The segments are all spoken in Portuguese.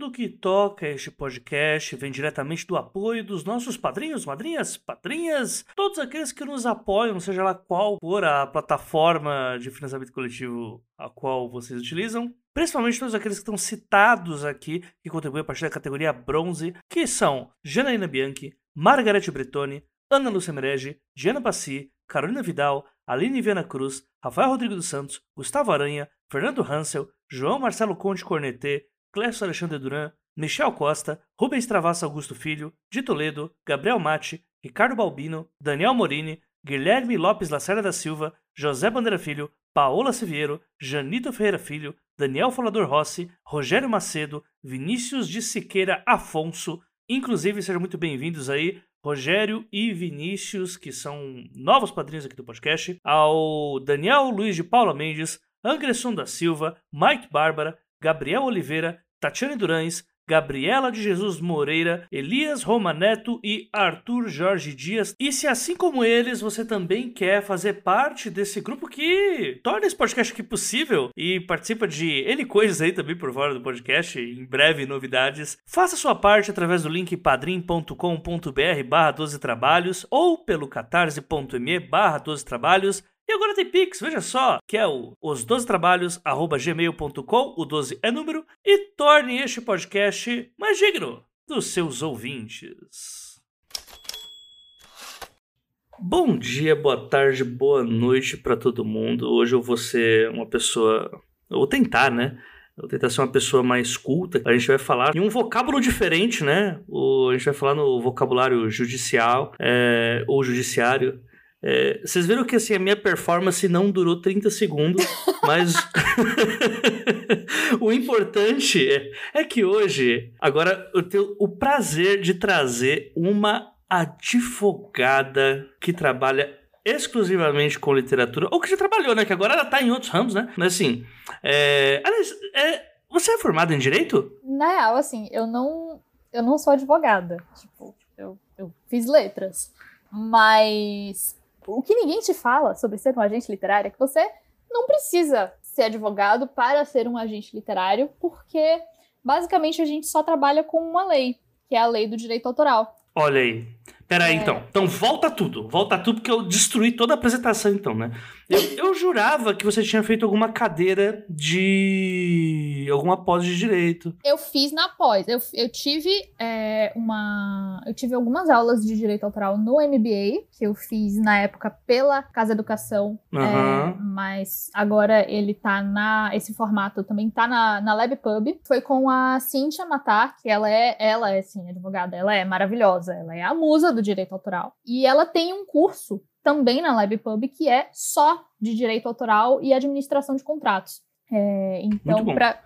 Do que toca este podcast vem diretamente do apoio dos nossos padrinhos, madrinhas, padrinhas, todos aqueles que nos apoiam, seja lá qual for a plataforma de financiamento coletivo a qual vocês utilizam. Principalmente todos aqueles que estão citados aqui, que contribuem a partir da categoria bronze, que são Janaína Bianchi, Margarete Bretoni, Ana Lúcia Merege, Diana Passi, Carolina Vidal, Aline Viana Cruz, Rafael Rodrigo dos Santos, Gustavo Aranha, Fernando Hansel, João Marcelo Conte Cornetê, Clécio Alexandre Duran, Michel Costa, Rubens Travassa Augusto Filho, de Toledo, Gabriel Mate, Ricardo Balbino, Daniel Morini, Guilherme Lopes Lacerda da Silva, José Bandeira Filho, Paola Siviero, Janito Ferreira Filho, Daniel Falador Rossi, Rogério Macedo, Vinícius de Siqueira Afonso. Inclusive, sejam muito bem-vindos aí, Rogério e Vinícius, que são novos padrinhos aqui do podcast, ao Daniel Luiz de Paula Mendes, Angresson da Silva, Mike Bárbara, Gabriel Oliveira, Tatiane Durães, Gabriela de Jesus Moreira, Elias Roma Neto e Arthur Jorge Dias. E se assim como eles, você também quer fazer parte desse grupo que torna esse podcast aqui possível e participa de N coisas aí também por fora do podcast, em breve novidades, faça sua parte através do link padrim.com.br barra 12 trabalhos ou pelo catarse.me barra 12 trabalhos e agora tem Pix, veja só, que é o os12trabalhos@gmail.com, o 12 é número, e torne este podcast mais digno dos seus ouvintes. Bom dia, boa tarde, boa noite para todo mundo. Hoje eu vou ser uma pessoa, eu vou tentar, né? Eu vou tentar ser uma pessoa mais culta. A gente vai falar em um vocábulo diferente, né? O, a gente vai falar no vocabulário judicial é, ou judiciário. É, vocês viram que assim, a minha performance não durou 30 segundos, mas o importante é, é, que hoje, agora eu tenho o prazer de trazer uma advogada que trabalha exclusivamente com literatura, ou que já trabalhou, né? Que agora ela tá em outros ramos, né? Mas assim, é, aliás, é, você é formada em Direito? Na real, assim, eu não, eu não sou advogada. Tipo, eu, eu fiz letras. Mas o que ninguém te fala sobre ser um agente literário é que você não precisa ser advogado para ser um agente literário, porque basicamente a gente só trabalha com uma lei, que é a lei do direito autoral. Olha aí. Peraí, é... então. Então volta tudo. Volta tudo, porque eu destruí toda a apresentação, então, né? Eu, eu jurava que você tinha feito alguma cadeira de. alguma pós de direito. Eu fiz na pós. Eu, eu tive é, uma. Eu tive algumas aulas de direito autoral no MBA, que eu fiz na época pela Casa Educação. Uhum. É, mas agora ele tá na. Esse formato também tá na, na LabPub. Foi com a Cíntia Matar, que ela é, ela é, sim, advogada. Ela é maravilhosa. Ela é a musa do direito autoral. E ela tem um curso também na LabPub que é só de direito autoral e administração de contratos. É, então, para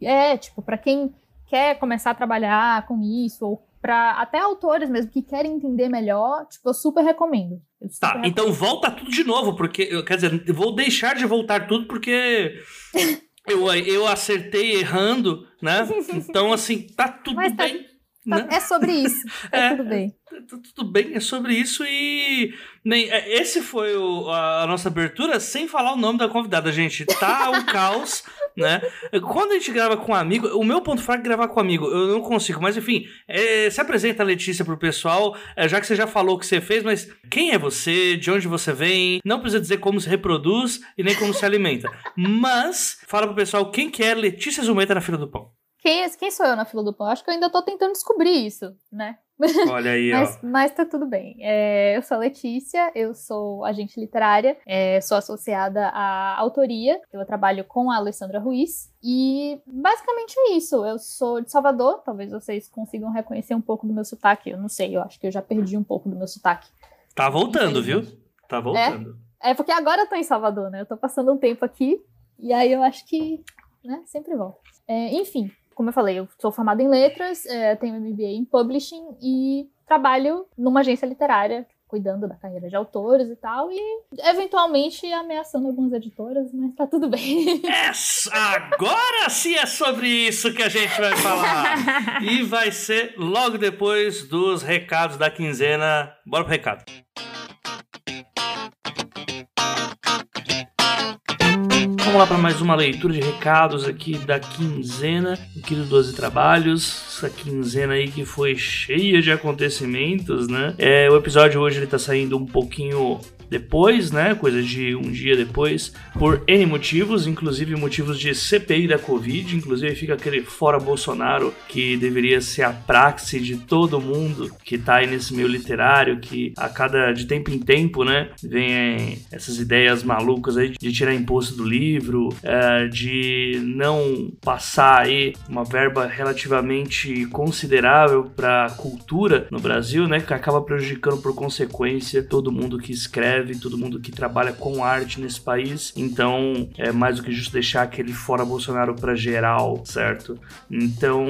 é tipo para quem quer começar a trabalhar com isso ou para até autores mesmo que querem entender melhor, tipo, eu super recomendo. Eu super tá, recomendo. então volta tudo de novo, porque quer dizer, eu vou deixar de voltar tudo porque eu, eu acertei errando, né? Então assim, tá tudo Mas tá bem. Tá Tá, é sobre isso. Tá é, tudo bem. Tá tudo bem, é sobre isso e. Nem, é, esse foi o, a, nossa abertura sem falar o nome da convidada, gente. Tá um caos, né? Quando a gente grava com um amigo, o meu ponto fraco é gravar com um amigo. Eu não consigo, mas enfim, é, se apresenta a Letícia pro pessoal, é, já que você já falou o que você fez, mas quem é você? De onde você vem? Não precisa dizer como se reproduz e nem como se alimenta. Mas fala pro pessoal quem que é Letícia Zumeta na fila do pão. Quem, quem sou eu na fila do pão? Acho que eu ainda tô tentando descobrir isso, né? Olha aí, mas, ó. Mas tá tudo bem. É, eu sou a Letícia, eu sou agente literária, é, sou associada à autoria, eu trabalho com a Alessandra Ruiz. E basicamente é isso. Eu sou de Salvador, talvez vocês consigam reconhecer um pouco do meu sotaque. Eu não sei, eu acho que eu já perdi um pouco do meu sotaque. Tá voltando, viu? Tá voltando. É, é porque agora eu tô em Salvador, né? Eu tô passando um tempo aqui, e aí eu acho que, né, sempre volto. É, enfim, como eu falei, eu sou formada em letras, é, tenho MBA em publishing e trabalho numa agência literária cuidando da carreira de autores e tal, e eventualmente ameaçando algumas editoras, mas tá tudo bem. É, agora sim é sobre isso que a gente vai falar. e vai ser logo depois dos recados da quinzena. Bora pro recado. Vamos lá para mais uma leitura de recados aqui da quinzena aqui do 12 Trabalhos. Essa quinzena aí que foi cheia de acontecimentos, né? É, o episódio hoje ele tá saindo um pouquinho depois, né? Coisa de um dia depois, por N motivos, inclusive motivos de CPI da Covid, inclusive fica aquele fora Bolsonaro que deveria ser a praxe de todo mundo que tá aí nesse meio literário, que a cada de tempo em tempo, né, vem essas ideias malucas aí de tirar imposto do livro, é, de não passar aí uma verba relativamente considerável para cultura no Brasil, né, que acaba prejudicando por consequência todo mundo que escreve escreve, todo mundo que trabalha com arte nesse país. Então é mais do que justo deixar aquele fora Bolsonaro para geral, certo? Então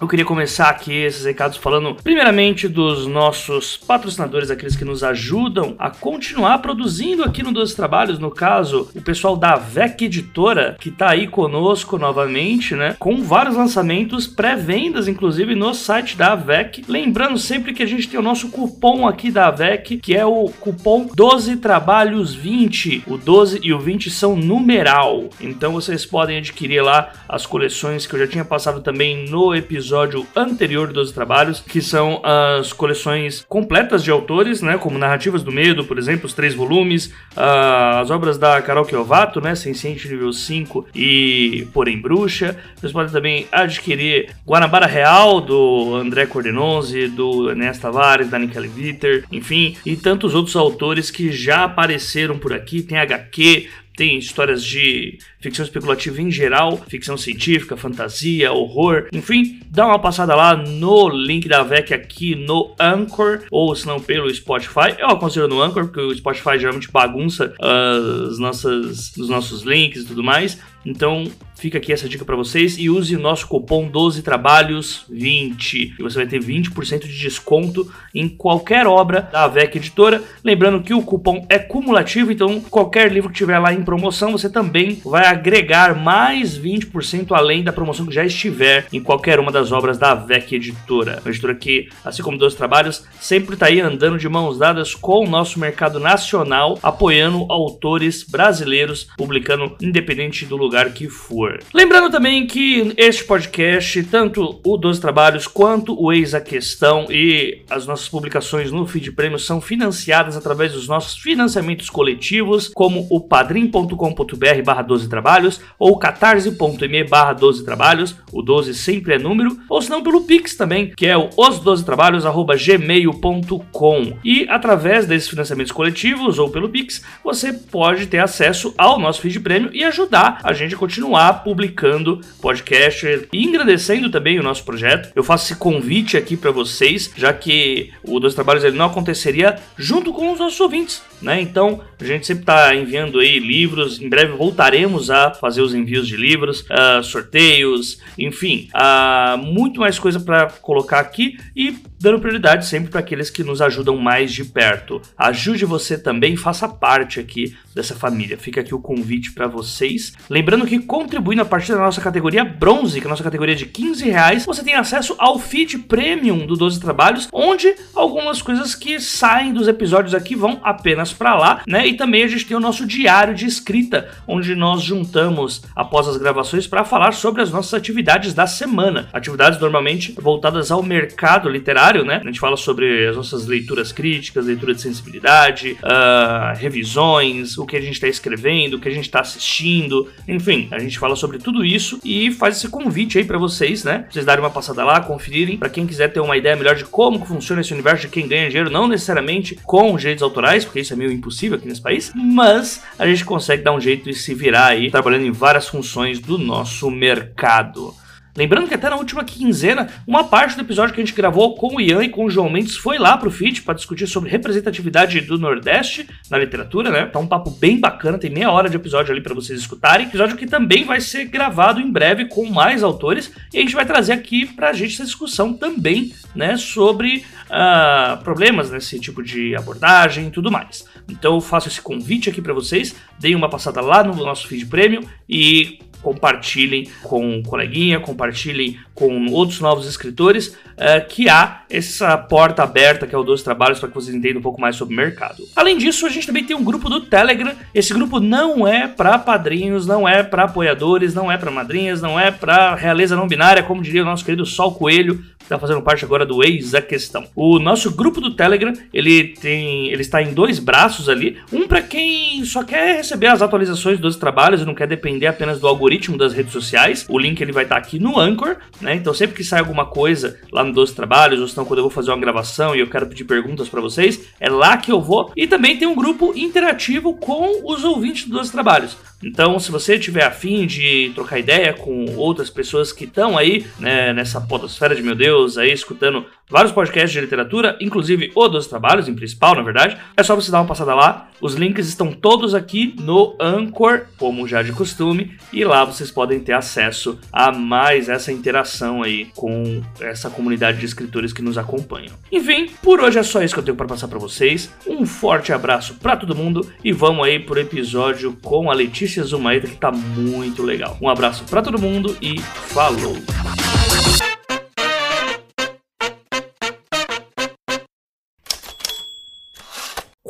eu queria começar aqui esses recados falando primeiramente dos nossos patrocinadores, aqueles que nos ajudam a continuar produzindo aqui no Dois Trabalhos, no caso, o pessoal da VEC Editora, que tá aí conosco novamente, né? Com vários lançamentos, pré-vendas, inclusive, no site da VEC. Lembrando sempre que a gente tem o nosso cupom aqui da VEC, que é o cupom 12 12 trabalhos 20. O 12 e o 20 são numeral. Então vocês podem adquirir lá as coleções que eu já tinha passado também no episódio anterior dos trabalhos, que são as coleções completas de autores, né, como Narrativas do Medo, por exemplo, os três volumes, uh, as obras da Carol Chiovato, né, Senciente nível 5 e Porém Bruxa. Vocês podem também adquirir Guanabara Real do André Cordenonze, do Enéas Tavares, da Nikele Vitter, enfim, e tantos outros autores que já apareceram por aqui, tem HQ, tem histórias de ficção especulativa em geral, ficção científica, fantasia, horror, enfim, dá uma passada lá no link da VEC aqui no Anchor, ou se não pelo Spotify. Eu aconselho no Anchor, porque o Spotify geralmente bagunça as nossas, os nossos links e tudo mais. Então, fica aqui essa dica para vocês e use nosso cupom 12 trabalhos 20 e você vai ter 20% de desconto em qualquer obra da VEC Editora. Lembrando que o cupom é cumulativo, então qualquer livro que tiver lá em promoção, você também vai agregar mais 20% além da promoção que já estiver em qualquer uma das obras da VEC Editora. Uma editora que, assim como 12 trabalhos, sempre está aí andando de mãos dadas com o nosso mercado nacional, apoiando autores brasileiros, publicando independente do lugar que for. Lembrando também que este podcast, tanto o 12 Trabalhos quanto o Eis a Questão e as nossas publicações no Feed Prêmio são financiadas através dos nossos financiamentos coletivos, como o padrim.com.br barra 12 trabalhos ou catarse.me barra 12 trabalhos, o 12 sempre é número, ou se não pelo Pix também, que é o os12trabalhos arroba gmail.com e através desses financiamentos coletivos ou pelo Pix, você pode ter acesso ao nosso feed prêmio e ajudar a gente gente continuar publicando podcast e engrandecendo também o nosso projeto. Eu faço esse convite aqui para vocês, já que o Dois Trabalhos ele não aconteceria junto com os nossos ouvintes, né? Então, a gente sempre está enviando aí livros, em breve voltaremos a fazer os envios de livros, uh, sorteios, enfim, uh, muito mais coisa para colocar aqui e dando prioridade sempre para aqueles que nos ajudam mais de perto. Ajude você também, faça parte aqui dessa família. Fica aqui o convite para vocês. Lembrando que contribuindo a partir da nossa categoria bronze, que é a nossa categoria de 15 reais, você tem acesso ao feed premium do 12 Trabalhos, onde algumas coisas que saem dos episódios aqui vão apenas para lá, né? E também a gente tem o nosso diário de escrita, onde nós juntamos após as gravações para falar sobre as nossas atividades da semana. Atividades normalmente voltadas ao mercado literário, né? A gente fala sobre as nossas leituras críticas, leitura de sensibilidade, uh, revisões, o que a gente está escrevendo, o que a gente está assistindo, enfim, a gente fala sobre tudo isso e faz esse convite aí para vocês, né? Pra vocês darem uma passada lá, conferirem, para quem quiser ter uma ideia melhor de como funciona esse universo de quem ganha dinheiro, não necessariamente com direitos autorais, porque isso é meio impossível aqui nesse país, mas a gente consegue dar um jeito de se virar aí trabalhando em várias funções do nosso mercado. Lembrando que até na última quinzena, uma parte do episódio que a gente gravou com o Ian e com o João Mendes foi lá pro feed para discutir sobre representatividade do Nordeste na literatura, né? Tá um papo bem bacana, tem meia hora de episódio ali para vocês escutarem. Episódio que também vai ser gravado em breve com mais autores e a gente vai trazer aqui pra gente essa discussão também, né, sobre uh, problemas nesse tipo de abordagem e tudo mais. Então eu faço esse convite aqui para vocês, deem uma passada lá no nosso feed premium e compartilhem com um coleguinha, compartilhem com outros novos escritores, uh, que há essa porta aberta que é o Dois Trabalhos para que vocês entendam um pouco mais sobre o mercado. Além disso, a gente também tem um grupo do Telegram. Esse grupo não é para padrinhos, não é para apoiadores, não é para madrinhas, não é para realeza não binária, como diria o nosso querido Sol Coelho, que está fazendo parte agora do Eis a Questão. O nosso grupo do Telegram, ele tem, ele está em dois braços ali, um para quem só quer receber as atualizações dos trabalhos e não quer depender apenas do algoritmo das redes sociais. O link ele vai estar tá aqui no Anchor, né? Então sempre que sai alguma coisa lá no Doze Trabalhos, ou senão quando eu vou fazer uma gravação e eu quero pedir perguntas para vocês, é lá que eu vou. E também tem um grupo interativo com os ouvintes do Doze Trabalhos. Então, se você tiver afim de trocar ideia com outras pessoas que estão aí, né, nessa podosfera de meu Deus, aí escutando vários podcasts de literatura, inclusive o dos trabalhos, em principal, na verdade, é só você dar uma passada lá. Os links estão todos aqui no Anchor, como já de costume, e lá vocês podem ter acesso a mais essa interação aí com essa comunidade de escritores que nos acompanham. Enfim, por hoje é só isso que eu tenho para passar para vocês. Um forte abraço para todo mundo e vamos aí pro episódio com a Letícia Zumaeta que tá muito legal. Um abraço para todo mundo e falou.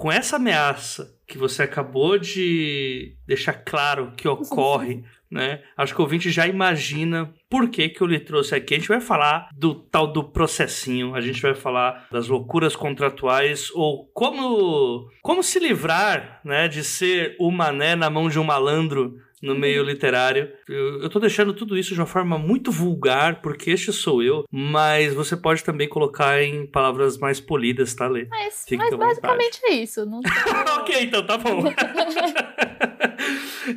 com essa ameaça que você acabou de deixar claro que ocorre, né? Acho que o ouvinte já imagina por que, que eu lhe trouxe aqui. A gente vai falar do tal do processinho, a gente vai falar das loucuras contratuais ou como como se livrar, né, de ser o mané na mão de um malandro no meio literário. Eu, eu tô deixando tudo isso de uma forma muito vulgar, porque este sou eu, mas você pode também colocar em palavras mais polidas, tá, Lê? Mas, mas basicamente é isso. Não ok, então tá bom.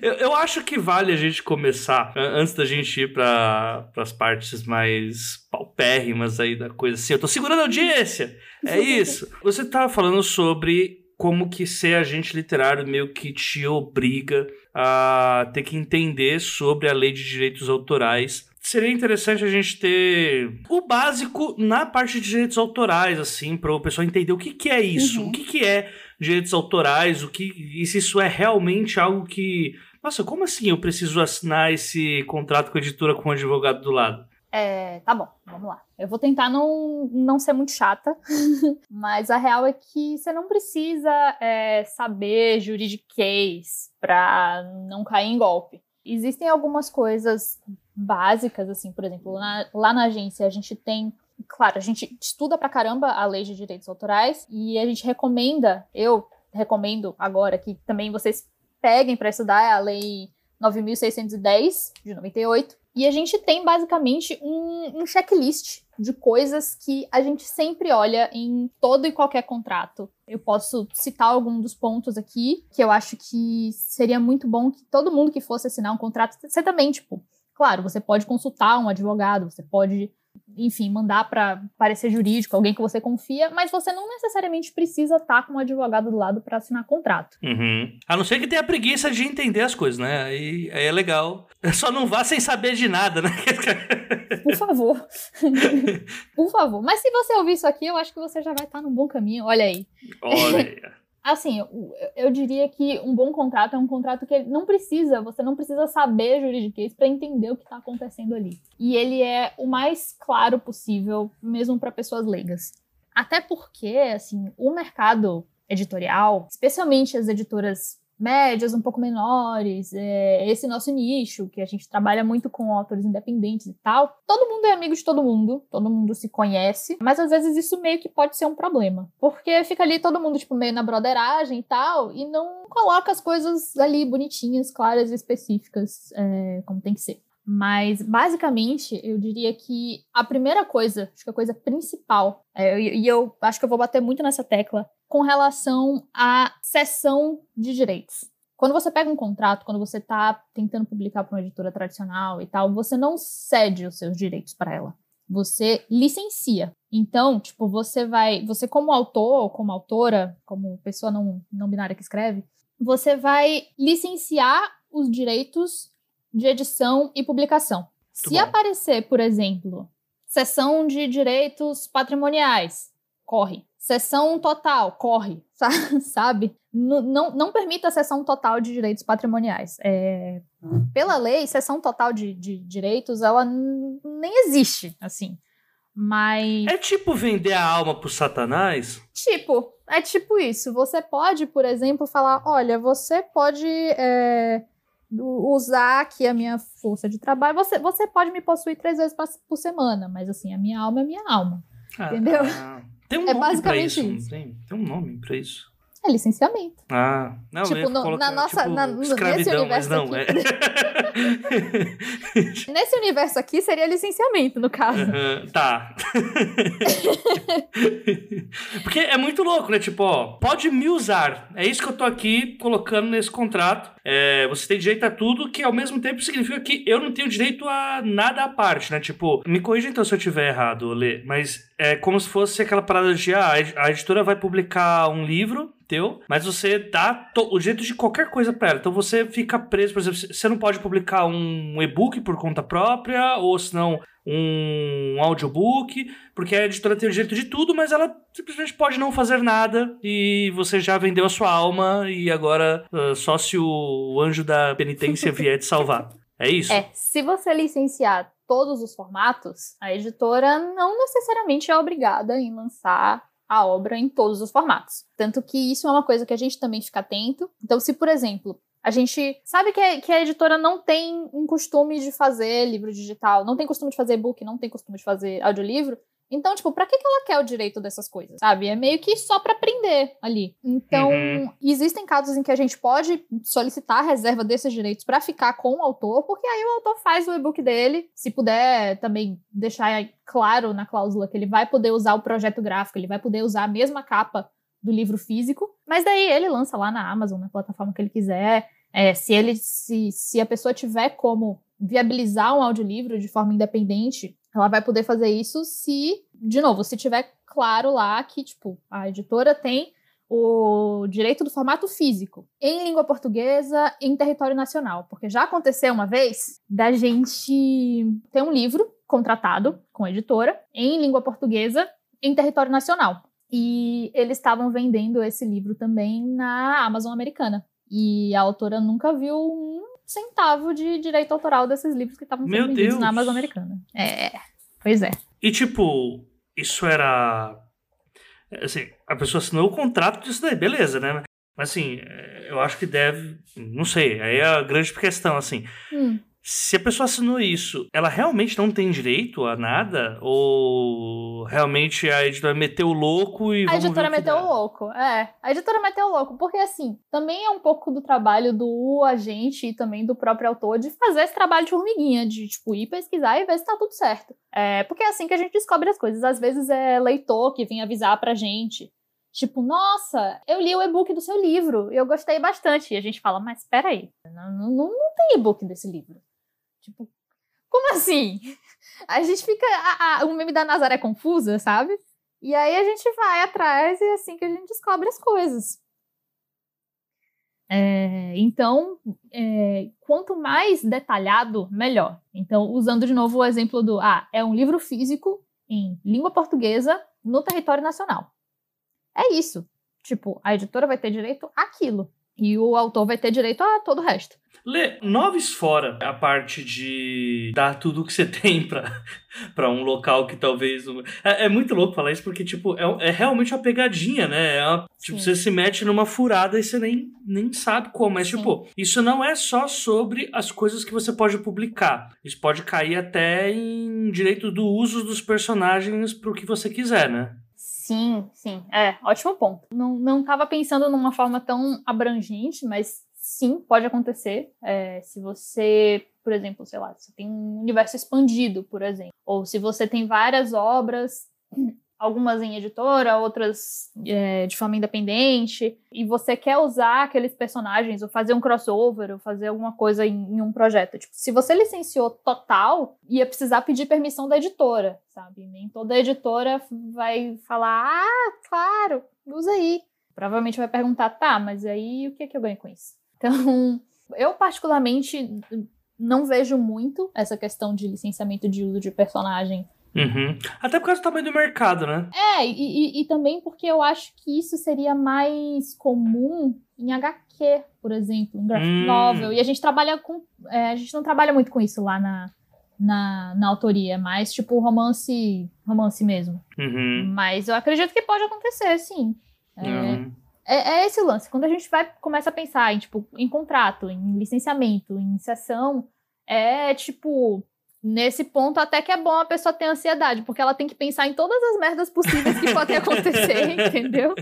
eu, eu, acho que vale a gente começar, antes da gente ir para as partes mais paupérrimas aí da coisa assim. Eu tô segurando a audiência! É isso. Você tava falando sobre como que ser agente literário meio que te obriga a ter que entender sobre a lei de direitos autorais. Seria interessante a gente ter o básico na parte de direitos autorais, assim, para o pessoal entender o que, que é isso, uhum. o que, que é direitos autorais, o que e se isso é realmente algo que. Nossa, como assim eu preciso assinar esse contrato com a editora com o advogado do lado? É, tá bom, vamos lá. Eu vou tentar não, não ser muito chata, mas a real é que você não precisa é, saber juridiquês para não cair em golpe. Existem algumas coisas básicas, assim, por exemplo, na, lá na agência a gente tem claro, a gente estuda pra caramba a lei de direitos autorais e a gente recomenda, eu recomendo agora que também vocês peguem para estudar a lei 9610 de 98, e a gente tem basicamente um, um checklist de coisas que a gente sempre olha em todo e qualquer contrato. Eu posso citar algum dos pontos aqui que eu acho que seria muito bom que todo mundo que fosse assinar um contrato, você também, tipo, claro, você pode consultar um advogado, você pode enfim, mandar para parecer jurídico, alguém que você confia, mas você não necessariamente precisa estar tá com um advogado do lado para assinar contrato. Uhum. A não ser que tenha preguiça de entender as coisas, né? Aí, aí é legal. Só não vá sem saber de nada, né? Por favor. Por favor. Mas se você ouvir isso aqui, eu acho que você já vai estar tá num bom caminho. Olha aí. Olha aí. Assim, eu, eu, diria que um bom contrato é um contrato que não precisa, você não precisa saber juridiquês para entender o que está acontecendo ali. E ele é o mais claro possível, mesmo para pessoas leigas. Até porque, assim, o mercado editorial, especialmente as editoras médias, um pouco menores, é, esse nosso nicho, que a gente trabalha muito com autores independentes e tal. Todo mundo é amigo de todo mundo, todo mundo se conhece, mas às vezes isso meio que pode ser um problema. Porque fica ali todo mundo, tipo, meio na broderagem e tal, e não coloca as coisas ali bonitinhas, claras e específicas, é, como tem que ser. Mas, basicamente, eu diria que a primeira coisa, acho que a coisa principal, é, e eu acho que eu vou bater muito nessa tecla, com relação à cessão de direitos. quando você pega um contrato, quando você está tentando publicar para uma editora tradicional e tal, você não cede os seus direitos para ela. Você licencia. Então, tipo, você vai, você como autor, como autora, como pessoa não, não binária que escreve, você vai licenciar os direitos de edição e publicação. Muito Se bom. aparecer, por exemplo, seção de direitos patrimoniais, corre. Sessão total, corre, sabe? Não, não, não permita a sessão total de direitos patrimoniais. É, pela lei, sessão total de, de direitos, ela nem existe, assim. Mas. É tipo vender a alma pro Satanás? Tipo, é tipo isso. Você pode, por exemplo, falar: olha, você pode é, usar aqui a minha força de trabalho. Você, você pode me possuir três vezes por semana, mas assim, a minha alma é minha alma. Ah, entendeu? Ah. Tem um é nome pra isso, isso. Tem, tem um nome pra isso. É licenciamento. Ah, não, tipo, no, colocar, na nossa, tipo, na, nesse universo não, aqui. É. nesse universo aqui seria licenciamento, no caso. Uhum, tá. Porque é muito louco, né? Tipo, ó, pode me usar. É isso que eu tô aqui colocando nesse contrato. É, você tem direito a tudo, que ao mesmo tempo significa que eu não tenho direito a nada à parte, né? Tipo, me corrija então se eu tiver errado, Lê, mas é como se fosse aquela parada de ah, a editora vai publicar um livro teu, mas você dá o jeito de qualquer coisa para ela. Então você fica preso, por exemplo, você não pode publicar um e-book por conta própria, ou se não um audiobook, porque a editora tem o direito de tudo, mas ela simplesmente pode não fazer nada e você já vendeu a sua alma e agora uh, só se o anjo da penitência vier te salvar. É isso? É, se você licenciar todos os formatos, a editora não necessariamente é obrigada em lançar a obra em todos os formatos. Tanto que isso é uma coisa que a gente também fica atento. Então, se, por exemplo, a gente sabe que a, que a editora não tem um costume de fazer livro digital, não tem costume de fazer e-book, não tem costume de fazer audiolivro, então, tipo, pra que, que ela quer o direito dessas coisas, sabe? É meio que só pra aprender ali. Então, uhum. existem casos em que a gente pode solicitar a reserva desses direitos para ficar com o autor, porque aí o autor faz o e-book dele. Se puder também deixar claro na cláusula que ele vai poder usar o projeto gráfico, ele vai poder usar a mesma capa do livro físico, mas daí ele lança lá na Amazon, na plataforma que ele quiser. É, se ele se, se a pessoa tiver como viabilizar um audiolivro de forma independente, ela vai poder fazer isso se, de novo, se tiver claro lá que, tipo, a editora tem o direito do formato físico em língua portuguesa em território nacional. Porque já aconteceu uma vez da gente ter um livro contratado com a editora em língua portuguesa em território nacional. E eles estavam vendendo esse livro também na Amazon americana. E a autora nunca viu um centavo de direito autoral desses livros que estavam sendo vendidos na Amazon americana. É, pois é. E tipo, isso era. Assim, a pessoa assinou o contrato disso daí, beleza, né? Mas assim, eu acho que deve. Não sei, aí é a grande questão, assim. Hum. Se a pessoa assinou isso, ela realmente não tem direito a nada? Ou realmente a editora meteu o louco e. A editora meteu o louco, é. A editora meteu o louco, porque assim, também é um pouco do trabalho do agente e também do próprio autor de fazer esse trabalho de formiguinha, de tipo, ir pesquisar e ver se tá tudo certo. É, porque é assim que a gente descobre as coisas. Às vezes é leitor que vem avisar pra gente. Tipo, nossa, eu li o e-book do seu livro e eu gostei bastante. E a gente fala, mas peraí, não, não, não tem e-book desse livro. Tipo, como assim? A gente fica. A, a, o meme da Nazaré é confusa, sabe? E aí a gente vai atrás e é assim que a gente descobre as coisas. É, então, é, quanto mais detalhado, melhor. Então, usando de novo o exemplo do ah, é um livro físico em língua portuguesa no território nacional. É isso. Tipo, a editora vai ter direito àquilo. E o autor vai ter direito a todo o resto. Lê, noves fora a parte de dar tudo que você tem para um local que talvez. É, é, muito louco falar isso, porque, tipo, é, é realmente uma pegadinha, né? É uma, tipo, você se mete numa furada e você nem, nem sabe como. Mas, Sim. tipo, isso não é só sobre as coisas que você pode publicar. Isso pode cair até em direito do uso dos personagens pro que você quiser, né? Sim, sim. É, ótimo ponto. Não, não tava pensando numa forma tão abrangente, mas sim, pode acontecer. É, se você, por exemplo, sei lá, você tem um universo expandido, por exemplo, ou se você tem várias obras algumas em editora, outras é, de forma independente, e você quer usar aqueles personagens, ou fazer um crossover, ou fazer alguma coisa em, em, um projeto. Tipo, se você licenciou total, ia precisar pedir permissão da editora, sabe? Nem toda editora vai falar, ah, claro, usa aí. Provavelmente vai perguntar, tá, mas aí o que é que eu ganho com isso? Então, eu particularmente não vejo muito essa questão de licenciamento de uso de personagem Uhum. Até por causa do tamanho do mercado, né? É, e, e, e, também porque eu acho que isso seria mais comum em HQ, por exemplo, em graphic hum. novel. E a gente trabalha com. É, a gente não trabalha muito com isso lá na, na, na autoria, mais tipo romance, romance mesmo. Uhum. Mas eu acredito que pode acontecer, sim. É, uhum. é, é, esse o lance. Quando a gente vai começa a pensar em, tipo, em contrato, em licenciamento, em sessão, é tipo Nesse ponto, até que é bom a pessoa ter ansiedade, porque ela tem que pensar em todas as merdas possíveis que podem acontecer, entendeu?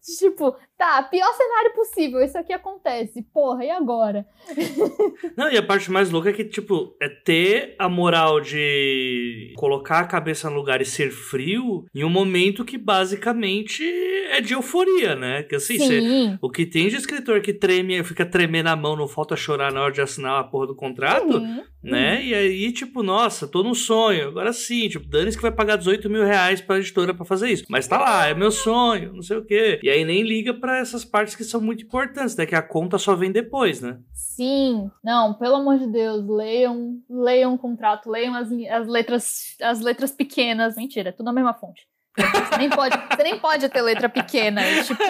tipo, tá, pior cenário possível, isso aqui acontece. Porra, e agora? Não, e a parte mais louca é que, tipo, é ter a moral de colocar a cabeça no lugar e ser frio em um momento que basicamente é de euforia, né? Que assim, cê, o que tem de escritor que treme, fica tremendo a mão, não falta chorar na hora de assinar a porra do contrato, uhum. Né? Uhum. E aí, tipo, nossa, tô num sonho. Agora sim, tipo, Danis que vai pagar 18 mil reais pra editora pra fazer isso. Mas tá lá, é meu sonho, não sei o quê. E aí nem liga para essas partes que são muito importantes, né? Que a conta só vem depois, né? Sim. Não, pelo amor de Deus, leiam, leiam o contrato, leiam as, as letras, as letras pequenas. Mentira, é tudo na mesma fonte. Você nem pode, você nem pode ter letra pequena. E, tipo,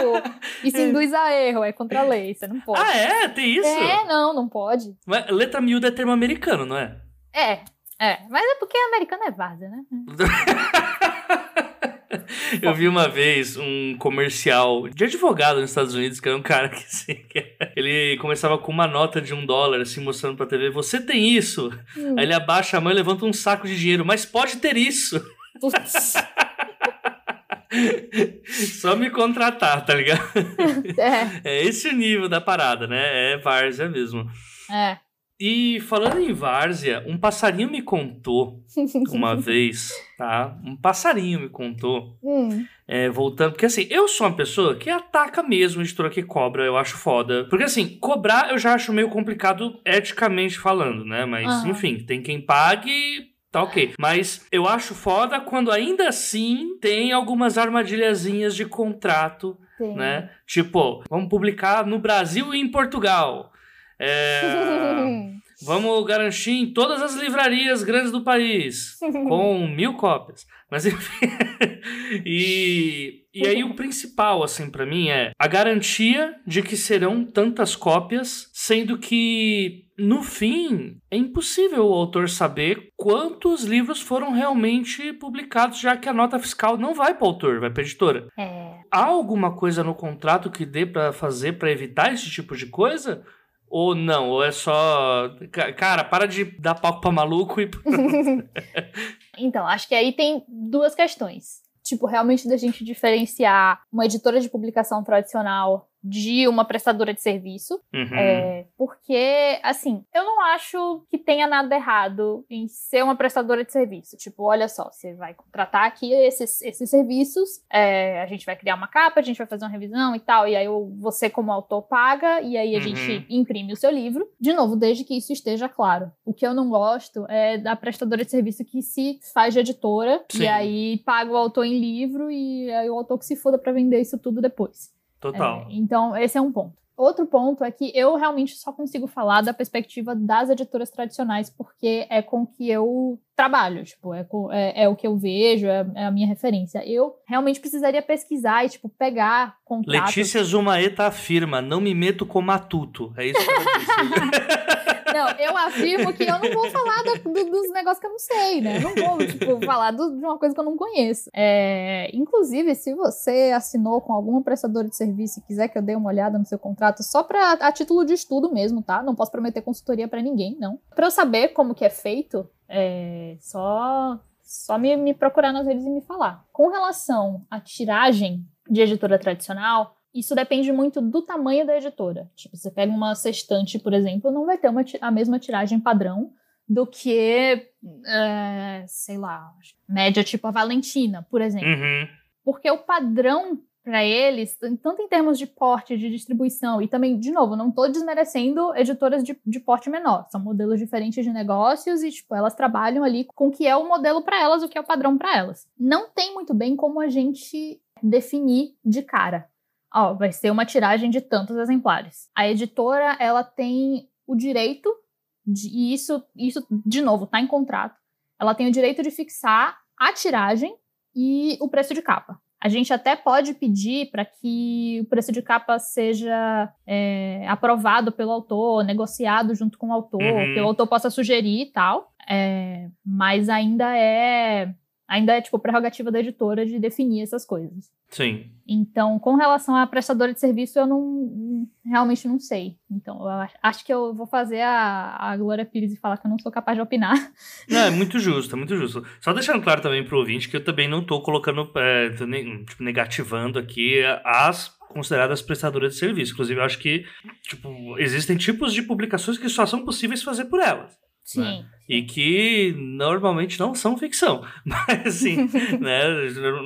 isso induz a erro, é contra a lei. Você não pode. Ah, é? Tem isso? É, não, não pode. Mas letra miúda é termo americano, não é? É, é. Mas é porque americano é várzea, né? Eu vi uma vez um comercial de advogado nos Estados Unidos, que era um cara que, assim, que ele começava com uma nota de um dólar, assim, mostrando pra TV, você tem isso? Hum. Aí ele abaixa a mão e levanta um saco de dinheiro, mas pode ter isso. Putz. Só me contratar, tá ligado? É. é esse o nível da parada, né? É várzea mesmo. É. E falando em várzea, um passarinho me contou uma vez, tá? Um passarinho me contou. Hum. É, voltando, porque assim, eu sou uma pessoa que ataca mesmo a editora que cobra, eu acho foda. Porque assim, cobrar eu já acho meio complicado eticamente falando, né? Mas, enfim, tem quem pague, tá ok. Mas eu acho foda quando ainda assim tem algumas armadilhazinhas de contrato, Sim. né? Tipo, vamos publicar no Brasil e em Portugal. É, vamos garantir em todas as livrarias grandes do país, com mil cópias. Mas enfim. e, e aí o principal, assim, para mim é a garantia de que serão tantas cópias, sendo que no fim é impossível o autor saber quantos livros foram realmente publicados, já que a nota fiscal não vai para o autor, vai para editora. É. Há alguma coisa no contrato que dê para fazer para evitar esse tipo de coisa? Ou não, ou é só. Cara, para de dar palco pra maluco e. então, acho que aí tem duas questões. Tipo, realmente da gente diferenciar uma editora de publicação tradicional de uma prestadora de serviço. Uhum. É, porque, assim, eu não acho que tenha nada errado em ser uma prestadora de serviço. Tipo, olha só, você vai contratar aqui esses, esses serviços, é, a gente vai criar uma capa, a gente vai fazer uma revisão e tal, e aí você, como autor, paga, e aí a uhum. gente imprime o seu livro. De novo, desde que isso esteja claro. O que eu não gosto é da prestadora de serviço que se faz de editora, Sim. e aí paga o autor em livro, e aí o autor que se foda pra vender isso tudo depois. Total. É, então, esse é um ponto. Outro ponto é que eu realmente só consigo falar da perspectiva das editoras tradicionais, porque é com que eu trabalho, tipo, é, é, é o que eu vejo, é, é, a minha referência. Eu realmente precisaria pesquisar e, tipo, pegar contatos... Letícia Zumaeta afirma, não me meto com matuto. É isso que eu. Não, eu afirmo que eu não vou falar do, do, dos negócios que eu não sei, né? Não vou, tipo, falar do, de uma coisa que eu não conheço. É, inclusive, se você assinou com alguma prestadora de serviço e quiser que eu dê uma olhada no seu contrato, só pra, a título de estudo mesmo, tá? Não posso prometer consultoria para ninguém, não. Pra eu saber como que é feito, é só, só me, me procurar nas redes e me falar. Com relação à tiragem de editora tradicional, isso depende muito do tamanho da editora. Tipo, você pega uma sextante, por exemplo, não vai ter uma, a mesma tiragem padrão do que, é, sei lá, média tipo a Valentina, por exemplo. Uhum. Porque o padrão para eles, tanto em termos de porte, de distribuição, e também, de novo, não estou desmerecendo editoras de, de, porte menor, são modelos diferentes de negócios e, tipo, elas trabalham ali com o que é o modelo para elas, o que é o padrão para elas. Não tem muito bem como a gente definir de cara. Ó, vai ser uma tiragem de tantos exemplares. A editora, ela tem o direito, de, e isso, isso, de novo, está em contrato, ela tem o direito de fixar a tiragem e o preço de capa. A gente até pode pedir para que o preço de capa seja é, aprovado pelo autor, negociado junto com o autor, uhum. que o autor possa sugerir e tal. É, mas ainda é ainda é tipo prerrogativa da editora de definir essas coisas. Sim. Então, com relação à prestadora de serviço, eu não realmente não sei. Então, eu acho que eu vou fazer a, a Glória Pires e falar que eu não sou capaz de opinar. Não, é muito justo, é muito justo. Só deixando claro também pro ouvinte que eu também não tô colocando, é, tô, tipo, negativando aqui as consideradas prestadoras de serviço. Inclusive, eu acho que tipo, existem tipos de publicações que só são possíveis fazer por elas. Sim. Né? E que normalmente não são ficção. Mas, assim, né?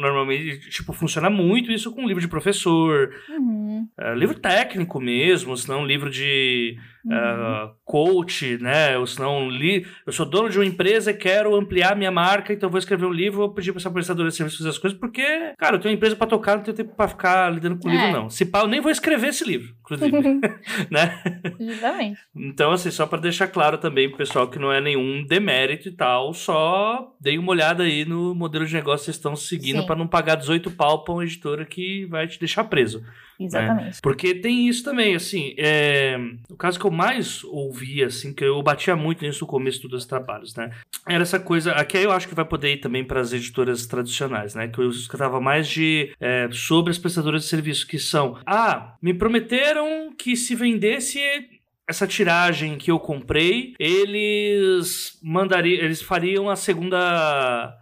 Normalmente, tipo, funciona muito isso com livro de professor, uhum. uh, livro técnico mesmo, senão livro de uh, coach, né? Ou senão, li... eu sou dono de uma empresa e quero ampliar minha marca, então vou escrever um livro, vou pedir para essa prestadora de serviço fazer as coisas, porque, cara, eu tenho uma empresa para tocar, não tenho tempo para ficar lidando com o é. livro, não. Se pá, eu nem vou escrever esse livro, inclusive. né? Justamente. Então, assim, só para deixar claro também pro pessoal que não é nenhum um demérito e tal, só dei uma olhada aí no modelo de negócio que vocês estão seguindo para não pagar 18 pau pra uma editora que vai te deixar preso. Né? Exatamente. Né? Porque tem isso também, assim, é... o caso que eu mais ouvi, assim, que eu batia muito nisso no começo dos trabalhos, né? Era essa coisa, aqui eu acho que vai poder ir também para as editoras tradicionais, né? Que eu escutava mais de é, sobre as prestadoras de serviço, que são, ah, me prometeram que se vendesse essa tiragem que eu comprei, eles mandariam, eles fariam a segunda,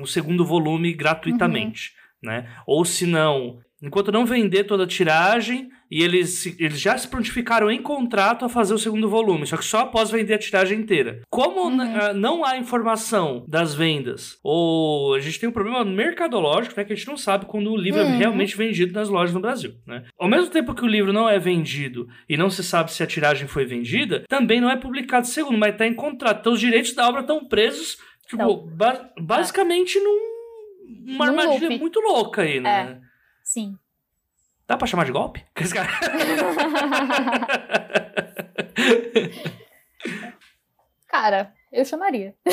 o segundo volume gratuitamente, uhum. né? Ou se não, enquanto não vender toda a tiragem, e eles, eles já se prontificaram em contrato a fazer o segundo volume, só que só após vender a tiragem inteira. Como uhum. Ah, não há informação das vendas, ou a gente tem um problema mercadológico, né, que a gente não sabe quando o livro é uhum. é realmente vendido nas lojas no Brasil, né? Ao mesmo tempo que o livro não é vendido e não se sabe se a tiragem foi vendida, também não é publicado segundo, mas está em contrato. Então os direitos da obra estão presos, tipo, ba basicamente num, numa armadilha loop. muito louca aí, né? É. Sim. Dá pra chamar de golpe? Cara, eu chamaria.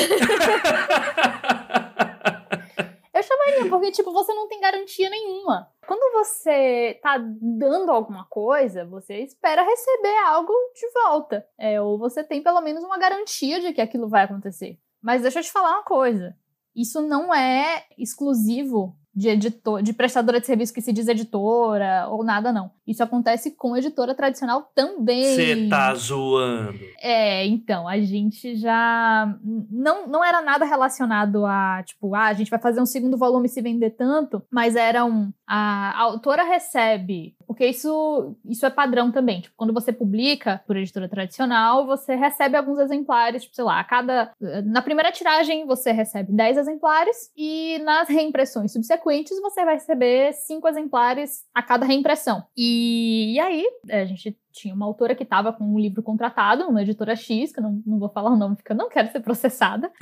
eu chamaria, porque, tipo, você não tem garantia nenhuma. Quando você tá dando alguma coisa, você espera receber algo de volta. É, ou você tem pelo menos uma garantia de que aquilo vai acontecer. Mas deixa eu te falar uma coisa. Isso não é exclusivo de editor, de prestadora de serviço que se diz editora ou nada, não. Isso acontece com editora tradicional também. Você tá zoando. É, então, a gente já. Não, não era nada relacionado a, tipo, ah, a gente vai fazer um segundo volume se vender tanto, mas era um. A, a autora recebe. Porque isso, isso é padrão também. Tipo, quando você publica por editora tradicional, você recebe alguns exemplares, tipo, sei lá, a cada. Na primeira tiragem você recebe 10 exemplares e nas reimpressões subsequentes você vai receber cinco exemplares a cada reimpressão. E, e aí, a gente tinha uma autora que estava com um livro contratado, uma editora X, que eu não, não vou falar o nome porque eu não quero ser processada.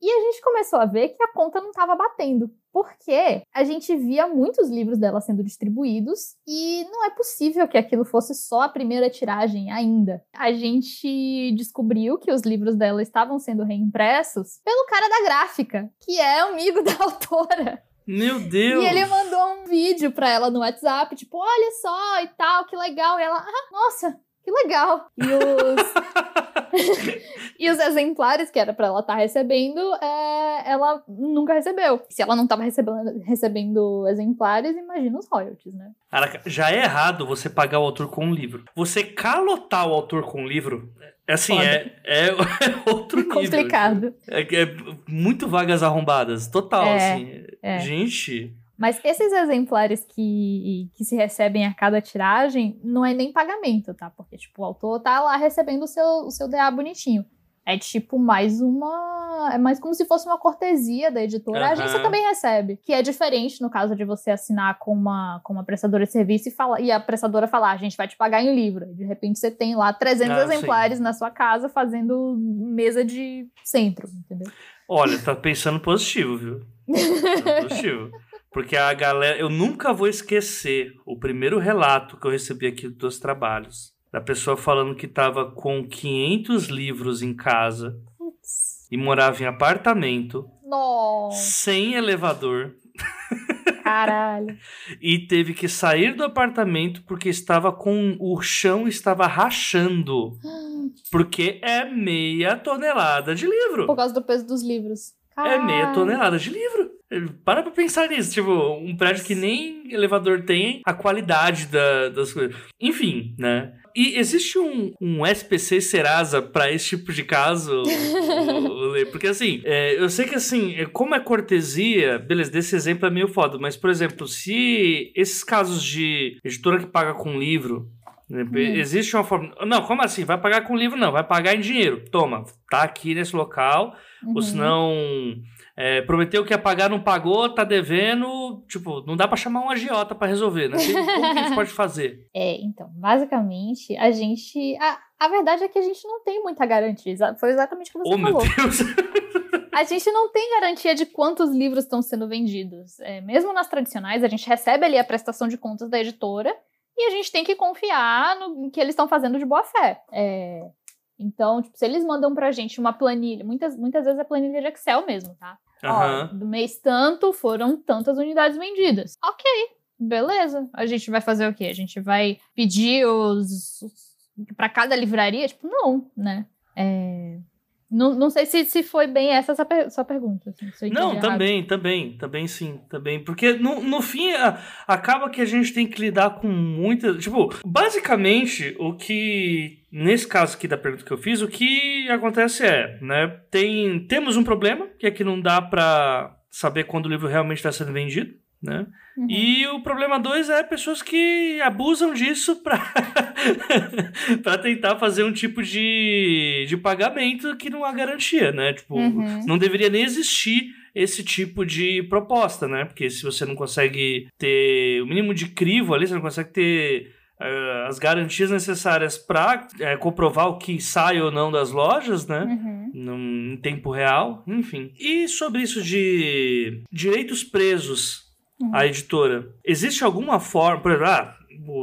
e a gente começou a ver que a conta não estava batendo, porque a gente via muitos livros dela sendo distribuídos e não é possível que aquilo fosse só a primeira tiragem ainda. A gente descobriu que os livros dela estavam sendo reimpressos pelo cara da gráfica, que é amigo da autora. Meu Deus! E ele mandou um vídeo pra ela no WhatsApp, tipo, olha só e tal, que legal. E ela, ah, nossa, que legal. E os, e os exemplares que era para ela estar tá recebendo, é, ela nunca recebeu. Se ela não estava recebendo, recebendo exemplares, imagina os royalties, né? Caraca, já é errado você pagar o autor com um livro. Você calotar o autor com um livro é assim, é, é, outro nível. Complicado. É, é muito vagas arrombadas, total, é, assim. É. Gente, Mas esses exemplares que, que se recebem a cada tiragem não é nem pagamento, tá? Porque, tipo, o autor tá lá recebendo o seu, o seu DA bonitinho. É tipo mais uma. É mais como se fosse uma cortesia da editora. Uhum. A agência também recebe. Que é diferente no caso de você assinar com uma, com uma prestadora de serviço e, fala, e a prestadora falar: a gente vai te pagar em livro. De repente você tem lá 300 ah, exemplares sim. na sua casa fazendo mesa de centro, entendeu? Olha, tá pensando positivo, viu? Tá positivo. Porque a galera. Eu nunca vou esquecer o primeiro relato que eu recebi aqui dos trabalhos da pessoa falando que estava com 500 livros em casa e morava em apartamento Nossa. sem elevador. Caralho. e teve que sair do apartamento porque estava com o chão estava rachando. Porque é meia tonelada de livro. Por causa do peso dos livros. Caralho. É meia tonelada de livro. Para pra pensar nisso, tipo, um prédio que nem elevador tem a qualidade da, das coisas. Enfim, né? E existe um, um SPC Serasa para esse tipo de caso, Porque assim, é, eu sei que assim, é, como é cortesia, beleza, desse exemplo é meio foda, mas por exemplo, se esses casos de editora que paga com livro, né, Hum. Existe uma forma. Não, como assim? Vai pagar com livro? Não, vai pagar em dinheiro. Toma, tá aqui nesse local. Uhum. Ou senão é, prometeu que ia pagar, não pagou, tá devendo. Tipo, não dá para chamar um agiota para resolver, né? Como que a gente pode fazer? É, então, basicamente, a gente. A, a verdade é que a gente não tem muita garantia. Foi exatamente o que você oh, falou. Meu Deus. a gente não tem garantia de quantos livros estão sendo vendidos. É, mesmo nas tradicionais, a gente recebe ali a prestação de contas da editora e a gente tem que confiar no que eles estão fazendo de boa fé. É, então, tipo, se eles mandam pra gente uma planilha, muitas, muitas vezes é planilha de Excel mesmo, tá? Uhum. Ó, do mês tanto foram tantas unidades vendidas. Ok, beleza. A gente vai fazer o quê? A gente vai pedir os, os para cada livraria? Tipo, não, né? É, não, não sei se, se foi bem essa sua, sua pergunta. Assim, não, também, errado. também, também sim, também. Porque no, no fim a, acaba que a gente tem que lidar com muita. Tipo, basicamente, o que. Nesse caso aqui da pergunta que eu fiz, o que acontece é, né? Tem, temos um problema, que é que não dá para saber quando o livro realmente está sendo vendido né? Uhum. E o problema dois é pessoas que abusam disso para para tentar fazer um tipo de, de pagamento que não há garantia, né? Tipo, uhum. não deveria nem existir esse tipo de proposta, né? Porque se você não consegue ter o mínimo de crivo ali, você não consegue ter uh, as garantias necessárias para uh, eh, comprovar o que sai ou não das lojas, né? Uhum. Num, em tempo real, enfim. E sobre isso de direitos presos uhum. a editora. Existe alguma forma, por exemplo, ah,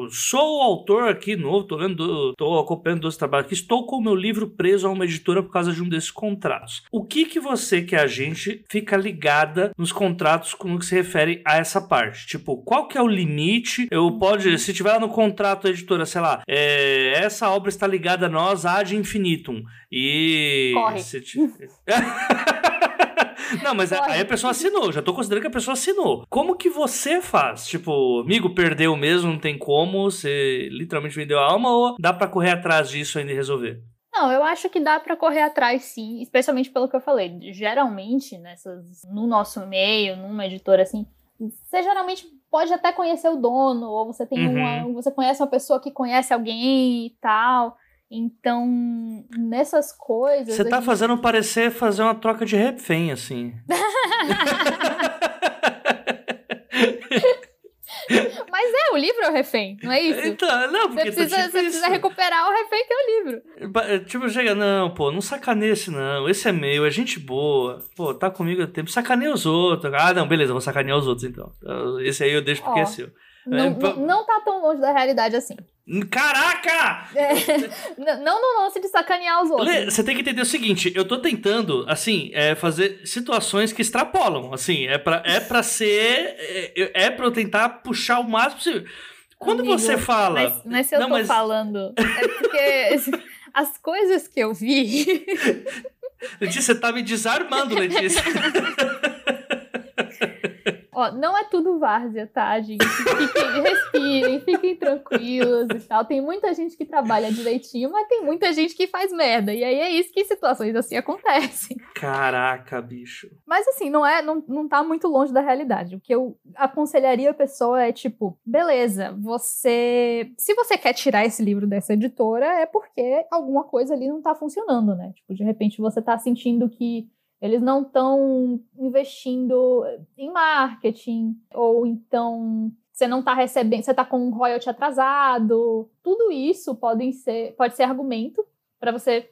sou o autor aqui novo, tô lendo, tô acompanhando dois trabalhos aqui, estou com o meu livro preso a uma editora por causa de um desses contratos. O que que você, que é a gente, fica ligada nos contratos no que se refere a essa parte? Tipo, qual que é o limite? Eu pode, se tiver no contrato a editora, sei lá, é, essa obra está ligada a nós ad infinitum. E... Corre. Se... Não, mas aí a pessoa assinou, já tô considerando que a pessoa assinou. Como que você faz? Tipo, amigo, perdeu mesmo, não tem como, você literalmente vendeu a alma ou dá para correr atrás disso ainda e resolver? Não, eu acho que dá para correr atrás sim, especialmente pelo que eu falei. Geralmente, nessas, no nosso meio, numa editora assim, você geralmente pode até conhecer o dono, ou você tem uhum. uma, você conhece uma pessoa que conhece alguém e tal. Então, nessas coisas. Você tá gente... fazendo parecer fazer uma troca de refém, assim. Mas é, o livro é o refém, não é isso? Então, não, porque você precisa, tá tipo você precisa recuperar o refém que é o livro. É, tipo, chega, não, pô, não sacaneia esse não, esse é meu, é gente boa, pô, tá comigo há tempo, sacaneia os outros. Ah, não, beleza, vou sacanear os outros então. Esse aí eu deixo porque Ó, é seu. Não, é, não, não tá tão longe da realidade assim. Caraca! É, não no lance de sacanear os outros. Você tem que entender o seguinte: eu tô tentando, assim, é, fazer situações que extrapolam. Assim, é pra, é pra ser. É, é pra eu tentar puxar o máximo possível. Quando Amigo, você fala. Mas, mas se eu não, tô mas... falando. É porque as coisas que eu vi. Letícia, você tá me desarmando, Letícia. Ó, não é tudo várzea, tá, gente? Fiquem, respirem, fiquem tranquilos e tal. Tem muita gente que trabalha direitinho, mas tem muita gente que faz merda. E aí é isso que situações assim acontecem. Caraca, bicho. Mas assim, não é, não, não tá muito longe da realidade. O que eu aconselharia a pessoa é tipo, beleza, você. Se você quer tirar esse livro dessa editora, é porque alguma coisa ali não tá funcionando, né? Tipo, de repente você tá sentindo que eles não estão investindo em marketing, ou então você não está recebendo, você está com um royalty atrasado. Tudo isso pode ser, pode ser argumento para você